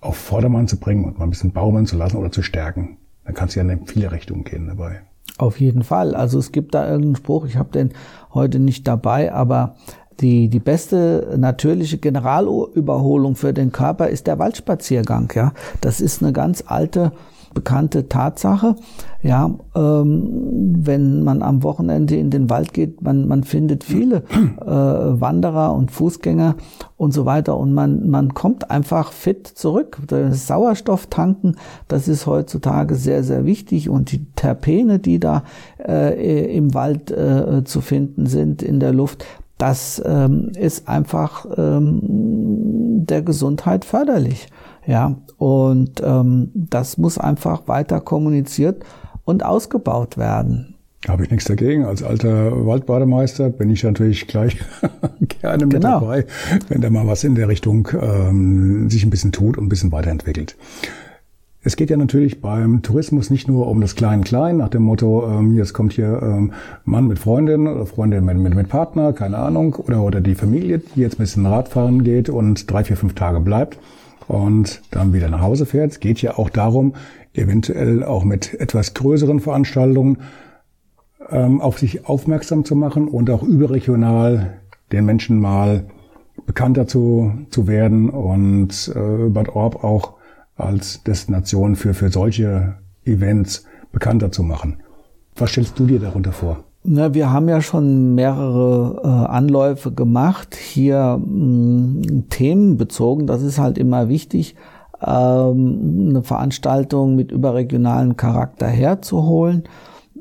auf Vordermann zu bringen und mal ein bisschen baumeln zu lassen oder zu stärken. Dann kannst du ja in viele Richtungen gehen dabei. Auf jeden Fall. Also es gibt da irgendeinen Spruch, ich habe den heute nicht dabei, aber die, die beste natürliche Generalüberholung für den Körper ist der Waldspaziergang. Ja, das ist eine ganz alte bekannte Tatsache. Ja, ähm, wenn man am Wochenende in den Wald geht, man, man findet viele äh, Wanderer und Fußgänger und so weiter und man, man kommt einfach fit zurück. Sauerstoff tanken, das ist heutzutage sehr, sehr wichtig und die Terpene, die da äh, im Wald äh, zu finden sind, in der Luft, das ähm, ist einfach ähm, der Gesundheit förderlich. Ja, und ähm, das muss einfach weiter kommuniziert und ausgebaut werden. Habe ich nichts dagegen. Als alter Waldbademeister bin ich natürlich gleich gerne mit genau. dabei, wenn da mal was in der Richtung ähm, sich ein bisschen tut und ein bisschen weiterentwickelt. Es geht ja natürlich beim Tourismus nicht nur um das Klein-Klein, nach dem Motto, ähm, jetzt kommt hier ähm, Mann mit Freundin oder Freundin mit, mit, mit Partner, keine Ahnung, oder, oder die Familie, die jetzt ein bisschen Radfahren geht und drei, vier, fünf Tage bleibt und dann wieder nach Hause fährt. Es geht ja auch darum, eventuell auch mit etwas größeren Veranstaltungen ähm, auf sich aufmerksam zu machen und auch überregional den Menschen mal bekannter zu, zu werden und äh, Bad Orb auch als Destination für, für solche Events bekannter zu machen. Was stellst du dir darunter vor? Na, wir haben ja schon mehrere äh, Anläufe gemacht, hier mh, themenbezogen. Das ist halt immer wichtig, ähm, eine Veranstaltung mit überregionalen Charakter herzuholen.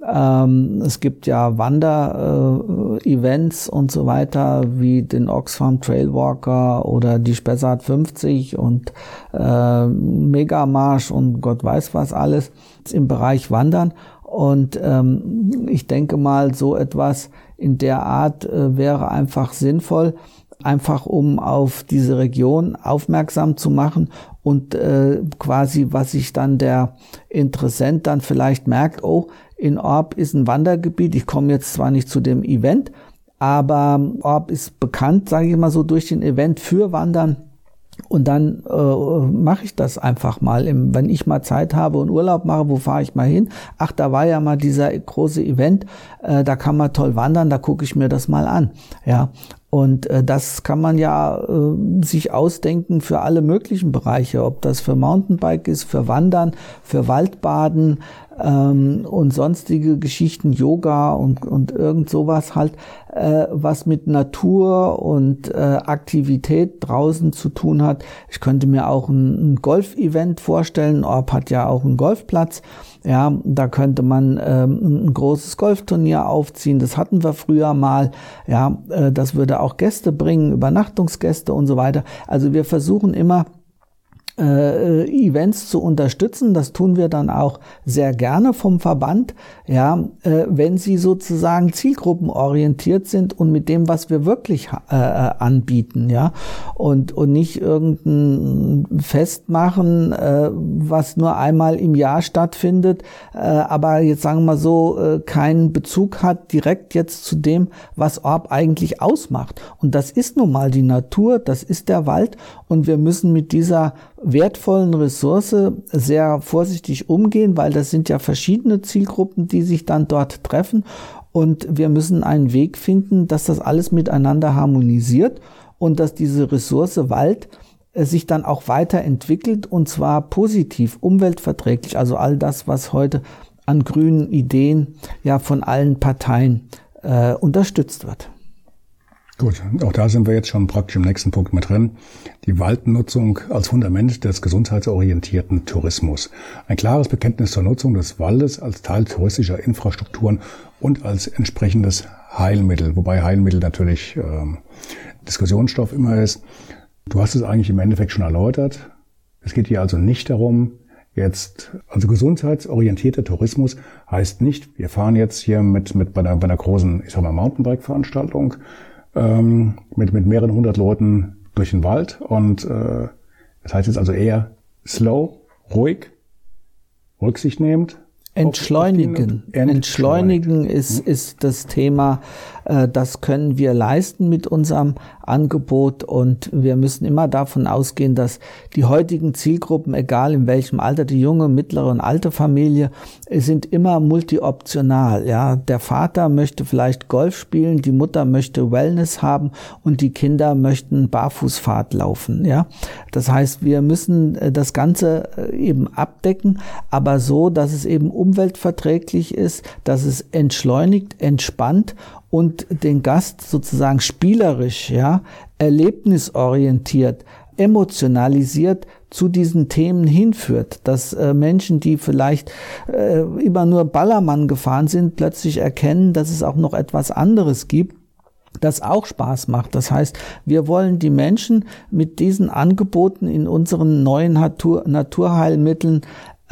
Ähm, es gibt ja Wander-Events äh, und so weiter, wie den Oxfam Trailwalker oder die Spessart 50 und äh, Megamarsch und Gott weiß was alles im Bereich Wandern. Und ähm, ich denke mal, so etwas in der Art äh, wäre einfach sinnvoll, einfach um auf diese Region aufmerksam zu machen und äh, quasi, was sich dann der Interessent dann vielleicht merkt, oh, in Orb ist ein Wandergebiet, ich komme jetzt zwar nicht zu dem Event, aber Orb ist bekannt, sage ich mal so, durch den Event für Wandern und dann äh, mache ich das einfach mal. Im, wenn ich mal Zeit habe und Urlaub mache, wo fahre ich mal hin? Ach, da war ja mal dieser große Event, äh, da kann man toll wandern, da gucke ich mir das mal an. Ja, und äh, das kann man ja äh, sich ausdenken für alle möglichen Bereiche, ob das für Mountainbike ist, für Wandern, für Waldbaden ähm, und sonstige Geschichten, Yoga und, und irgend sowas halt, äh, was mit Natur und äh, Aktivität draußen zu tun hat. Ich könnte mir auch ein, ein Golf-Event vorstellen. Orb hat ja auch einen Golfplatz. Ja, da könnte man ähm, ein großes Golfturnier aufziehen. Das hatten wir früher mal. Ja, äh, das würde auch Gäste bringen, Übernachtungsgäste und so weiter. Also wir versuchen immer äh, Events zu unterstützen. Das tun wir dann auch sehr gerne vom Verband, ja, äh, wenn sie sozusagen zielgruppenorientiert sind und mit dem, was wir wirklich äh, anbieten, ja, und und nicht irgendein Fest machen, äh, was nur einmal im Jahr stattfindet, äh, aber jetzt sagen wir so äh, keinen Bezug hat direkt jetzt zu dem, was Orb eigentlich ausmacht. Und das ist nun mal die Natur, das ist der Wald und wir müssen mit dieser wertvollen Ressource sehr vorsichtig umgehen, weil das sind ja verschiedene Zielgruppen, die sich dann dort treffen. Und wir müssen einen Weg finden, dass das alles miteinander harmonisiert und dass diese Ressource Wald äh, sich dann auch weiterentwickelt und zwar positiv, umweltverträglich. Also all das, was heute an grünen Ideen ja von allen Parteien äh, unterstützt wird. Gut, auch da sind wir jetzt schon praktisch im nächsten Punkt mit drin. Die Waldnutzung als Fundament des gesundheitsorientierten Tourismus. Ein klares Bekenntnis zur Nutzung des Waldes als Teil touristischer Infrastrukturen und als entsprechendes Heilmittel, wobei Heilmittel natürlich ähm, Diskussionsstoff immer ist. Du hast es eigentlich im Endeffekt schon erläutert. Es geht hier also nicht darum, jetzt, also gesundheitsorientierter Tourismus heißt nicht, wir fahren jetzt hier mit, mit bei einer, bei einer großen, ich sag mal, Mountainbike-Veranstaltung ähm, mit, mit mehreren hundert Leuten durch den Wald. Und äh, das heißt jetzt also eher slow, ruhig, rücksichtnehmend. Entschleunigen. Entschleunigen ist, ist das Thema, das können wir leisten mit unserem Angebot und wir müssen immer davon ausgehen, dass die heutigen Zielgruppen, egal in welchem Alter, die junge, mittlere und alte Familie, sind immer multioptional. Ja, der Vater möchte vielleicht Golf spielen, die Mutter möchte Wellness haben und die Kinder möchten Barfußfahrt laufen. Ja, das heißt, wir müssen äh, das Ganze äh, eben abdecken, aber so, dass es eben umweltverträglich ist, dass es entschleunigt, entspannt und den Gast sozusagen spielerisch, ja, erlebnisorientiert, emotionalisiert zu diesen Themen hinführt, dass äh, Menschen, die vielleicht äh, immer nur Ballermann gefahren sind, plötzlich erkennen, dass es auch noch etwas anderes gibt, das auch Spaß macht. Das heißt, wir wollen die Menschen mit diesen Angeboten in unseren neuen Natur Naturheilmitteln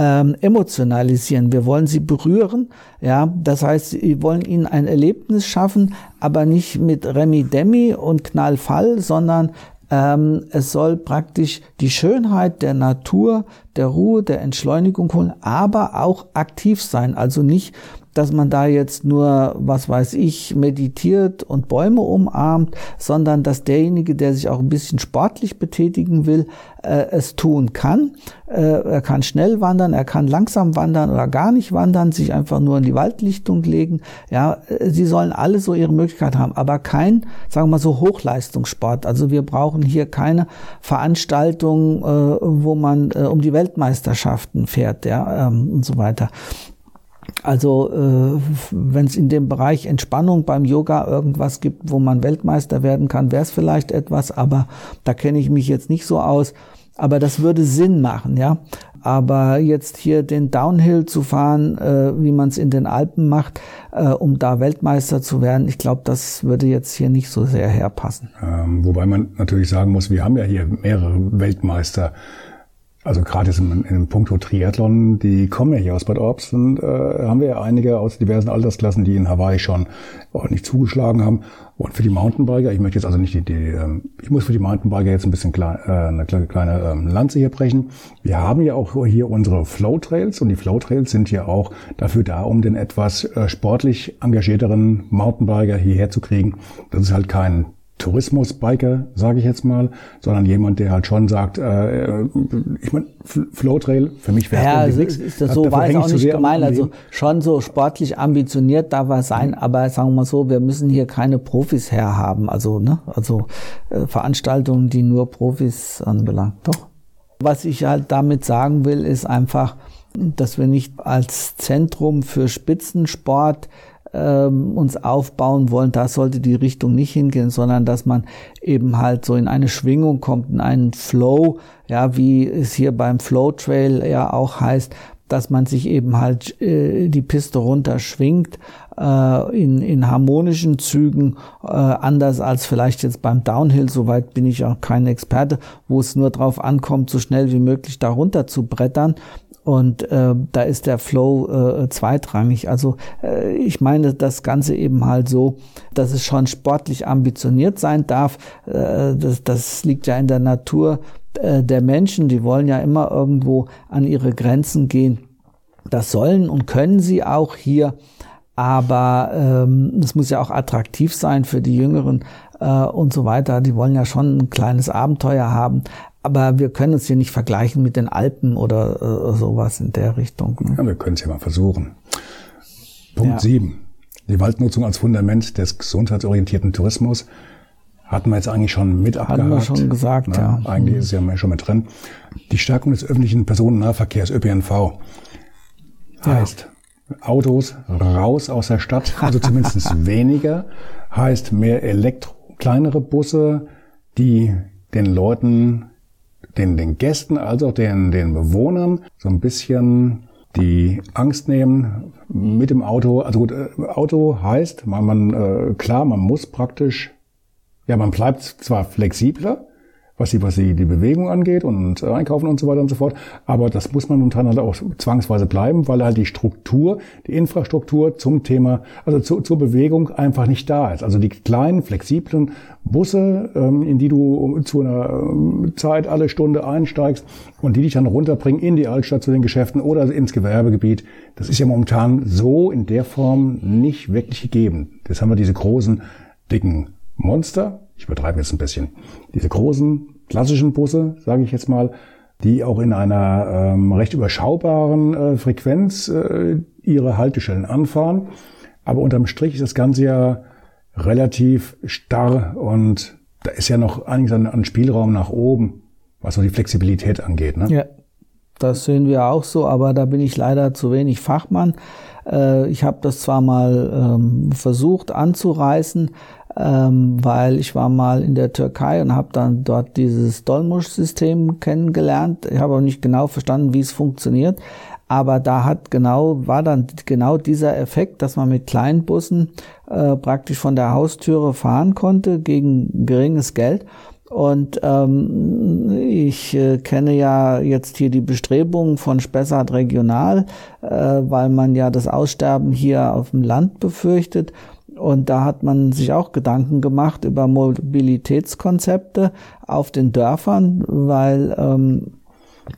ähm, emotionalisieren. Wir wollen sie berühren. Ja, das heißt, wir wollen ihnen ein Erlebnis schaffen, aber nicht mit Remi Demi und Knallfall, sondern ähm, es soll praktisch die Schönheit der Natur, der Ruhe, der Entschleunigung holen, aber auch aktiv sein. Also nicht dass man da jetzt nur, was weiß ich, meditiert und Bäume umarmt, sondern dass derjenige, der sich auch ein bisschen sportlich betätigen will, äh, es tun kann. Äh, er kann schnell wandern, er kann langsam wandern oder gar nicht wandern, sich einfach nur in die Waldlichtung legen. Ja, äh, sie sollen alle so ihre Möglichkeit haben, aber kein, sagen wir mal so, Hochleistungssport. Also wir brauchen hier keine Veranstaltung, äh, wo man äh, um die Weltmeisterschaften fährt, ja, ähm, und so weiter. Also äh, wenn es in dem Bereich Entspannung beim Yoga irgendwas gibt, wo man Weltmeister werden kann, wäre es vielleicht etwas, aber da kenne ich mich jetzt nicht so aus. Aber das würde Sinn machen, ja. Aber jetzt hier den Downhill zu fahren, äh, wie man es in den Alpen macht, äh, um da Weltmeister zu werden, ich glaube, das würde jetzt hier nicht so sehr herpassen. Ähm, wobei man natürlich sagen muss, wir haben ja hier mehrere Weltmeister also gerade in, in puncto Triathlon, die kommen ja hier aus Bad Orbs und äh, haben wir ja einige aus diversen Altersklassen, die in Hawaii schon ordentlich zugeschlagen haben. Und für die Mountainbiker, ich möchte jetzt also nicht die, die ähm, ich muss für die Mountainbiker jetzt ein bisschen klein, äh, eine kleine, kleine ähm, Lanze hier brechen. Wir haben ja auch hier unsere Flow Trails und die Flow Trails sind ja auch dafür da, um den etwas äh, sportlich engagierteren Mountainbiker hierher zu kriegen. Das ist halt kein Tourismusbiker, sage ich jetzt mal, sondern jemand, der halt schon sagt, äh, ich meine, Flowtrail, für mich wäre ja, nichts. Ist das so war es auch nicht gemeint. Also schon so sportlich ambitioniert darf er sein, mhm. aber sagen wir mal so, wir müssen hier keine Profis herhaben. Also, ne, also äh, Veranstaltungen, die nur Profis anbelangt. Doch. Was ich halt damit sagen will, ist einfach, dass wir nicht als Zentrum für Spitzensport ähm, uns aufbauen wollen, da sollte die Richtung nicht hingehen, sondern dass man eben halt so in eine Schwingung kommt, in einen Flow, ja, wie es hier beim Flow Trail ja auch heißt, dass man sich eben halt äh, die Piste runterschwingt äh, in, in harmonischen Zügen, äh, anders als vielleicht jetzt beim Downhill, soweit bin ich auch kein Experte, wo es nur darauf ankommt, so schnell wie möglich da runter zu brettern. Und äh, da ist der Flow äh, zweitrangig. Also äh, ich meine das Ganze eben halt so, dass es schon sportlich ambitioniert sein darf. Äh, das, das liegt ja in der Natur äh, der Menschen. Die wollen ja immer irgendwo an ihre Grenzen gehen. Das sollen und können sie auch hier. Aber ähm, es muss ja auch attraktiv sein für die Jüngeren äh, und so weiter. Die wollen ja schon ein kleines Abenteuer haben. Aber wir können uns hier nicht vergleichen mit den Alpen oder äh, sowas in der Richtung. Ne? Ja, wir können es ja mal versuchen. Punkt ja. 7. Die Waldnutzung als Fundament des gesundheitsorientierten Tourismus hatten wir jetzt eigentlich schon mit abgehakt. Hatten wir schon gesagt, Na, ja. Eigentlich ist es ja schon mit drin. Die Stärkung des öffentlichen Personennahverkehrs, ÖPNV, heißt ja. Autos raus aus der Stadt, also zumindest weniger, heißt mehr Elektro, kleinere Busse, die den Leuten den, den Gästen als auch den, den Bewohnern so ein bisschen die Angst nehmen mit dem Auto. Also gut, äh, Auto heißt, man, man äh, klar, man muss praktisch, ja, man bleibt zwar flexibler, was die, was die, die Bewegung angeht und Einkaufen und so weiter und so fort. Aber das muss man momentan halt auch zwangsweise bleiben, weil halt die Struktur, die Infrastruktur zum Thema, also zu, zur Bewegung einfach nicht da ist. Also die kleinen, flexiblen Busse, ähm, in die du zu einer ähm, Zeit alle Stunde einsteigst und die dich dann runterbringen in die Altstadt zu den Geschäften oder ins Gewerbegebiet, das ist ja momentan so in der Form nicht wirklich gegeben. Das haben wir diese großen, dicken Monster, ich übertreibe jetzt ein bisschen, diese großen klassischen Busse, sage ich jetzt mal, die auch in einer ähm, recht überschaubaren äh, Frequenz äh, ihre Haltestellen anfahren. Aber unterm Strich ist das Ganze ja relativ starr und da ist ja noch einiges an, an Spielraum nach oben, was so die Flexibilität angeht. Ne? Ja, das sehen wir auch so, aber da bin ich leider zu wenig Fachmann. Äh, ich habe das zwar mal ähm, versucht anzureißen, ähm, weil ich war mal in der Türkei und habe dann dort dieses Dolmusch-System kennengelernt. Ich habe auch nicht genau verstanden, wie es funktioniert, aber da hat genau war dann genau dieser Effekt, dass man mit kleinen Bussen äh, praktisch von der Haustüre fahren konnte gegen geringes Geld. Und ähm, ich äh, kenne ja jetzt hier die Bestrebungen von Spessart Regional, äh, weil man ja das Aussterben hier auf dem Land befürchtet. Und da hat man sich auch Gedanken gemacht über Mobilitätskonzepte auf den Dörfern, weil ähm,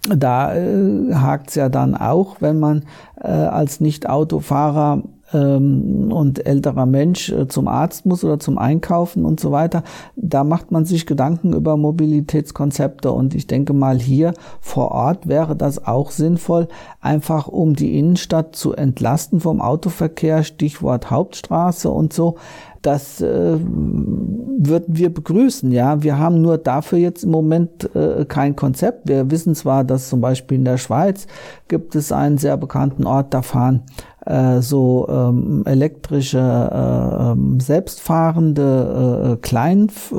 da äh, hakt ja dann auch, wenn man äh, als Nicht-Autofahrer ähm, und älterer Mensch äh, zum Arzt muss oder zum Einkaufen und so weiter. Da macht man sich Gedanken über Mobilitätskonzepte und ich denke mal hier vor Ort wäre das auch sinnvoll, einfach um die Innenstadt zu entlasten vom Autoverkehr, Stichwort Hauptstraße und so das äh, würden wir begrüßen. Ja, wir haben nur dafür jetzt im Moment äh, kein Konzept. Wir wissen zwar, dass zum Beispiel in der Schweiz gibt es einen sehr bekannten Ort, da fahren äh, so ähm, elektrische, äh, ähm, selbstfahrende äh, klein äh,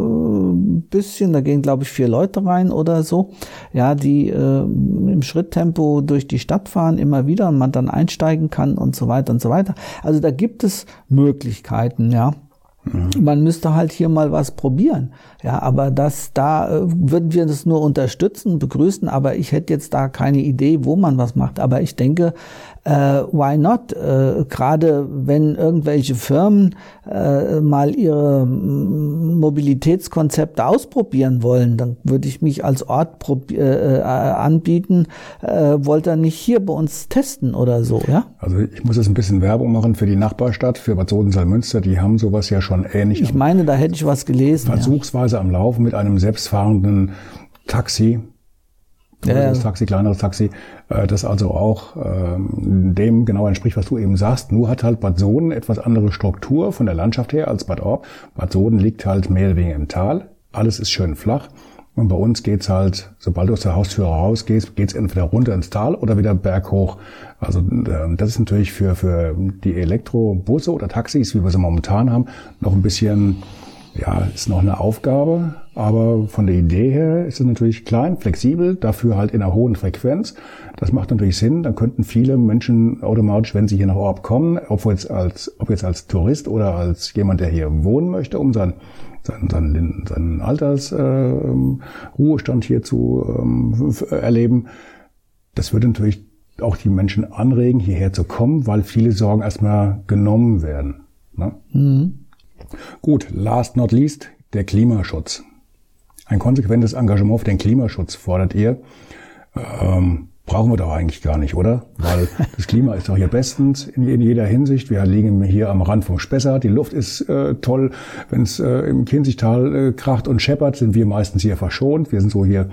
bisschen, da gehen glaube ich vier Leute rein oder so, ja, die äh, im Schritttempo durch die Stadt fahren immer wieder und man dann einsteigen kann und so weiter und so weiter. Also da gibt es Möglichkeiten, ja. Mhm. Man müsste halt hier mal was probieren. Ja, aber das, da äh, würden wir das nur unterstützen, begrüßen, aber ich hätte jetzt da keine Idee, wo man was macht. Aber ich denke, äh, why not? Äh, Gerade wenn irgendwelche Firmen äh, mal ihre mm, Mobilitätskonzepte ausprobieren wollen, dann würde ich mich als Ort äh, äh, anbieten. Äh, wollt ihr nicht hier bei uns testen oder so, ja? Also ich muss jetzt ein bisschen Werbung machen für die Nachbarstadt, für Bad Sodensalmünster. Die haben sowas ja schon ähnlich. Ich meine, da hätte ich was gelesen. Versuchsweise ja. am Laufen mit einem selbstfahrenden Taxi größeres ja. Taxi, kleineres Taxi, äh, das also auch ähm, dem genau entspricht, was du eben sagst. Nur hat halt Bad Soden etwas andere Struktur von der Landschaft her als Bad Orb. Bad Soden liegt halt mehr oder weniger im Tal. Alles ist schön flach. Und bei uns geht's halt, sobald du aus der Haustür rausgehst, geht's entweder runter ins Tal oder wieder berghoch. Also äh, das ist natürlich für, für die Elektrobusse oder Taxis, wie wir sie momentan haben, noch ein bisschen ja, ist noch eine Aufgabe, aber von der Idee her ist es natürlich klein, flexibel, dafür halt in einer hohen Frequenz. Das macht natürlich Sinn. Dann könnten viele Menschen automatisch, wenn sie hier nach Orb kommen, ob jetzt als, ob jetzt als Tourist oder als jemand, der hier wohnen möchte, um sein seinen, seinen, seinen Altersruhestand äh, hier zu ähm, erleben. Das würde natürlich auch die Menschen anregen, hierher zu kommen, weil viele Sorgen erstmal genommen werden. Ne? Mhm. Gut, last not least, der Klimaschutz. Ein konsequentes Engagement für den Klimaschutz fordert ihr. Ähm, brauchen wir doch eigentlich gar nicht, oder? Weil das Klima ist doch hier bestens in, in, jeder Hinsicht. Wir liegen hier am Rand vom Spessart. Die Luft ist äh, toll. Wenn es äh, im Kinzigtal äh, kracht und scheppert, sind wir meistens hier verschont. Wir sind so hier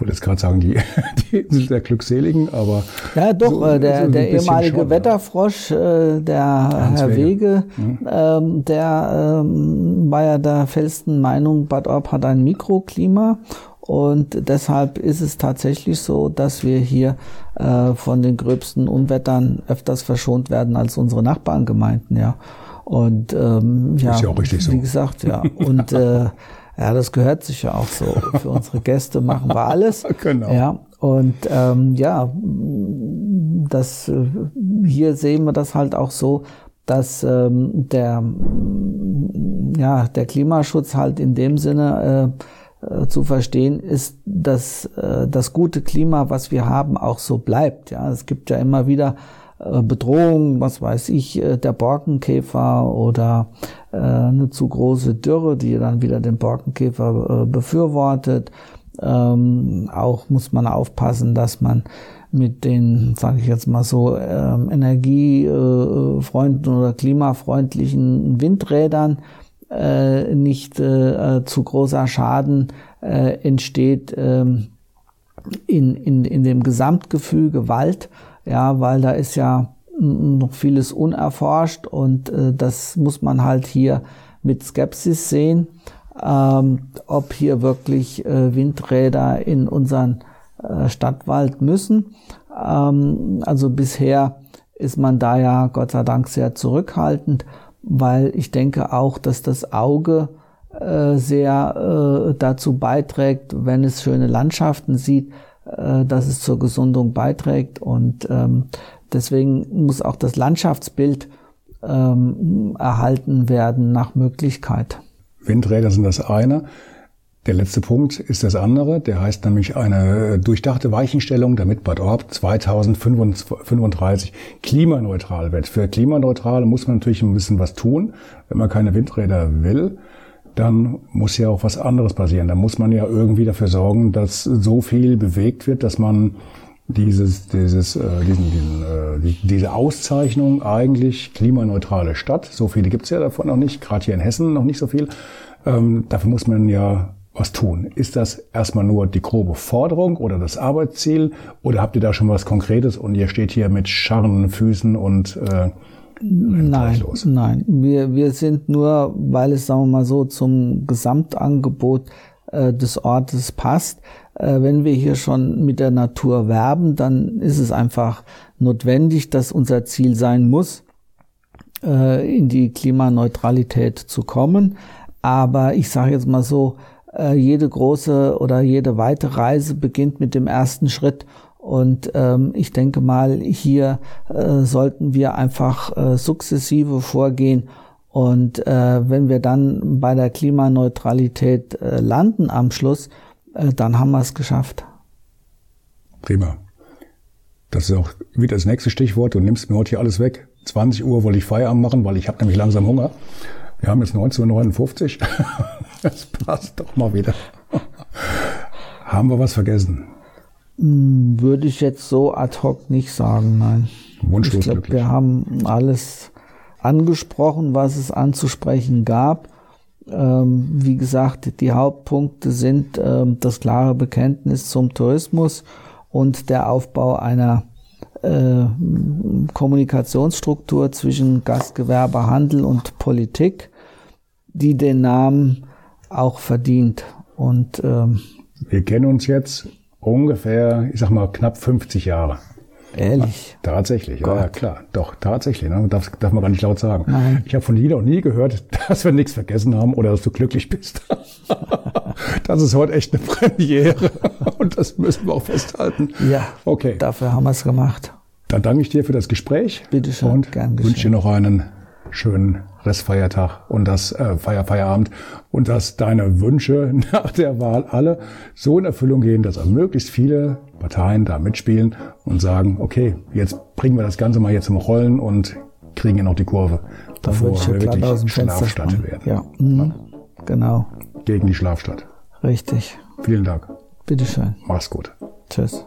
wollte jetzt gerade sagen, die, die Insel der Glückseligen, aber. Ja, doch, so, äh, der, so der ehemalige schon, Wetterfrosch, äh, der Hans Herr Wege, Wege mhm. ähm, der ähm, war ja der festen Meinung, Bad Orb hat ein Mikroklima und deshalb ist es tatsächlich so, dass wir hier äh, von den gröbsten Unwettern öfters verschont werden als unsere Nachbargemeinden, ja. Und ähm, ja, ist ja auch richtig so. wie gesagt, ja. Und äh, ja, das gehört sich ja auch so. Für unsere Gäste machen wir alles. genau. Ja, und ähm, ja, das äh, hier sehen wir das halt auch so, dass ähm, der ja der Klimaschutz halt in dem Sinne äh, äh, zu verstehen ist, dass äh, das gute Klima, was wir haben, auch so bleibt. Ja, es gibt ja immer wieder äh, Bedrohungen, was weiß ich, äh, der Borkenkäfer oder äh, eine zu große Dürre, die dann wieder den Borkenkäfer befürwortet. Ähm, auch muss man aufpassen, dass man mit den, sage ich jetzt mal so, ähm, energiefreundlichen oder klimafreundlichen Windrädern nicht zu großer Schaden entsteht ähm, in, in, in dem Gesamtgefüge Wald, ja, weil da ist ja noch vieles unerforscht und äh, das muss man halt hier mit Skepsis sehen, ähm, ob hier wirklich äh, Windräder in unseren äh, Stadtwald müssen. Ähm, also bisher ist man da ja Gott sei Dank sehr zurückhaltend weil ich denke auch, dass das Auge äh, sehr äh, dazu beiträgt, wenn es schöne Landschaften sieht, äh, dass es zur Gesundung beiträgt und ähm, deswegen muss auch das Landschaftsbild ähm, erhalten werden nach Möglichkeit. Windräder sind das eine. Der letzte Punkt ist das andere, der heißt nämlich eine durchdachte Weichenstellung, damit Bad Orb 2035 klimaneutral wird. Für klimaneutral muss man natürlich ein bisschen was tun. Wenn man keine Windräder will, dann muss ja auch was anderes passieren. Da muss man ja irgendwie dafür sorgen, dass so viel bewegt wird, dass man dieses, dieses, äh, diesen, diesen, äh, die, diese Auszeichnung eigentlich klimaneutrale Stadt, so viele gibt's ja davon noch nicht, gerade hier in Hessen noch nicht so viel. Ähm, dafür muss man ja was tun? Ist das erstmal nur die grobe Forderung oder das Arbeitsziel oder habt ihr da schon was Konkretes und ihr steht hier mit scharren Füßen und äh, Nein, nein. Wir, wir sind nur, weil es, sagen wir mal so, zum Gesamtangebot äh, des Ortes passt. Äh, wenn wir hier schon mit der Natur werben, dann ist es einfach notwendig, dass unser Ziel sein muss, äh, in die Klimaneutralität zu kommen. Aber ich sage jetzt mal so, äh, jede große oder jede weite Reise beginnt mit dem ersten Schritt. Und ähm, ich denke mal, hier äh, sollten wir einfach äh, sukzessive vorgehen. Und äh, wenn wir dann bei der Klimaneutralität äh, landen am Schluss, äh, dann haben wir es geschafft. Prima. Das ist auch wieder das nächste Stichwort. Du nimmst mir heute hier alles weg. 20 Uhr wollte ich Feierabend machen, weil ich habe nämlich langsam Hunger. Wir haben jetzt 1959. Das passt doch mal wieder. haben wir was vergessen? Würde ich jetzt so ad hoc nicht sagen, nein. Wunschlos ich glaube, wir haben alles angesprochen, was es anzusprechen gab. Ähm, wie gesagt, die Hauptpunkte sind ähm, das klare Bekenntnis zum Tourismus und der Aufbau einer äh, Kommunikationsstruktur zwischen Gastgewerbe, Handel und Politik, die den Namen auch verdient. Und ähm, wir kennen uns jetzt ungefähr, ich sag mal, knapp 50 Jahre. Ehrlich? Tatsächlich, ja, ja, klar. Doch, tatsächlich. Ne? Darf, darf man gar nicht laut sagen. Nein. Ich habe von dir noch nie gehört, dass wir nichts vergessen haben oder dass du glücklich bist. das ist heute echt eine Premiere. Und das müssen wir auch festhalten. Ja. Okay. Dafür haben wir es gemacht. Dann danke ich dir für das Gespräch. Bitte schön. Und wünsche dir noch einen schönen Restfeiertag und das äh, Feier, Feierabend und dass deine Wünsche nach der Wahl alle so in Erfüllung gehen, dass auch möglichst viele Parteien da mitspielen und sagen, okay, jetzt bringen wir das Ganze mal jetzt im Rollen und kriegen hier noch die Kurve, Da ja wir glatt aus dem wirklich Fenster Schlafstadt werden. Ja, mhm. genau. Gegen die Schlafstadt. Richtig. Vielen Dank. Bitteschön. Mach's gut. Tschüss.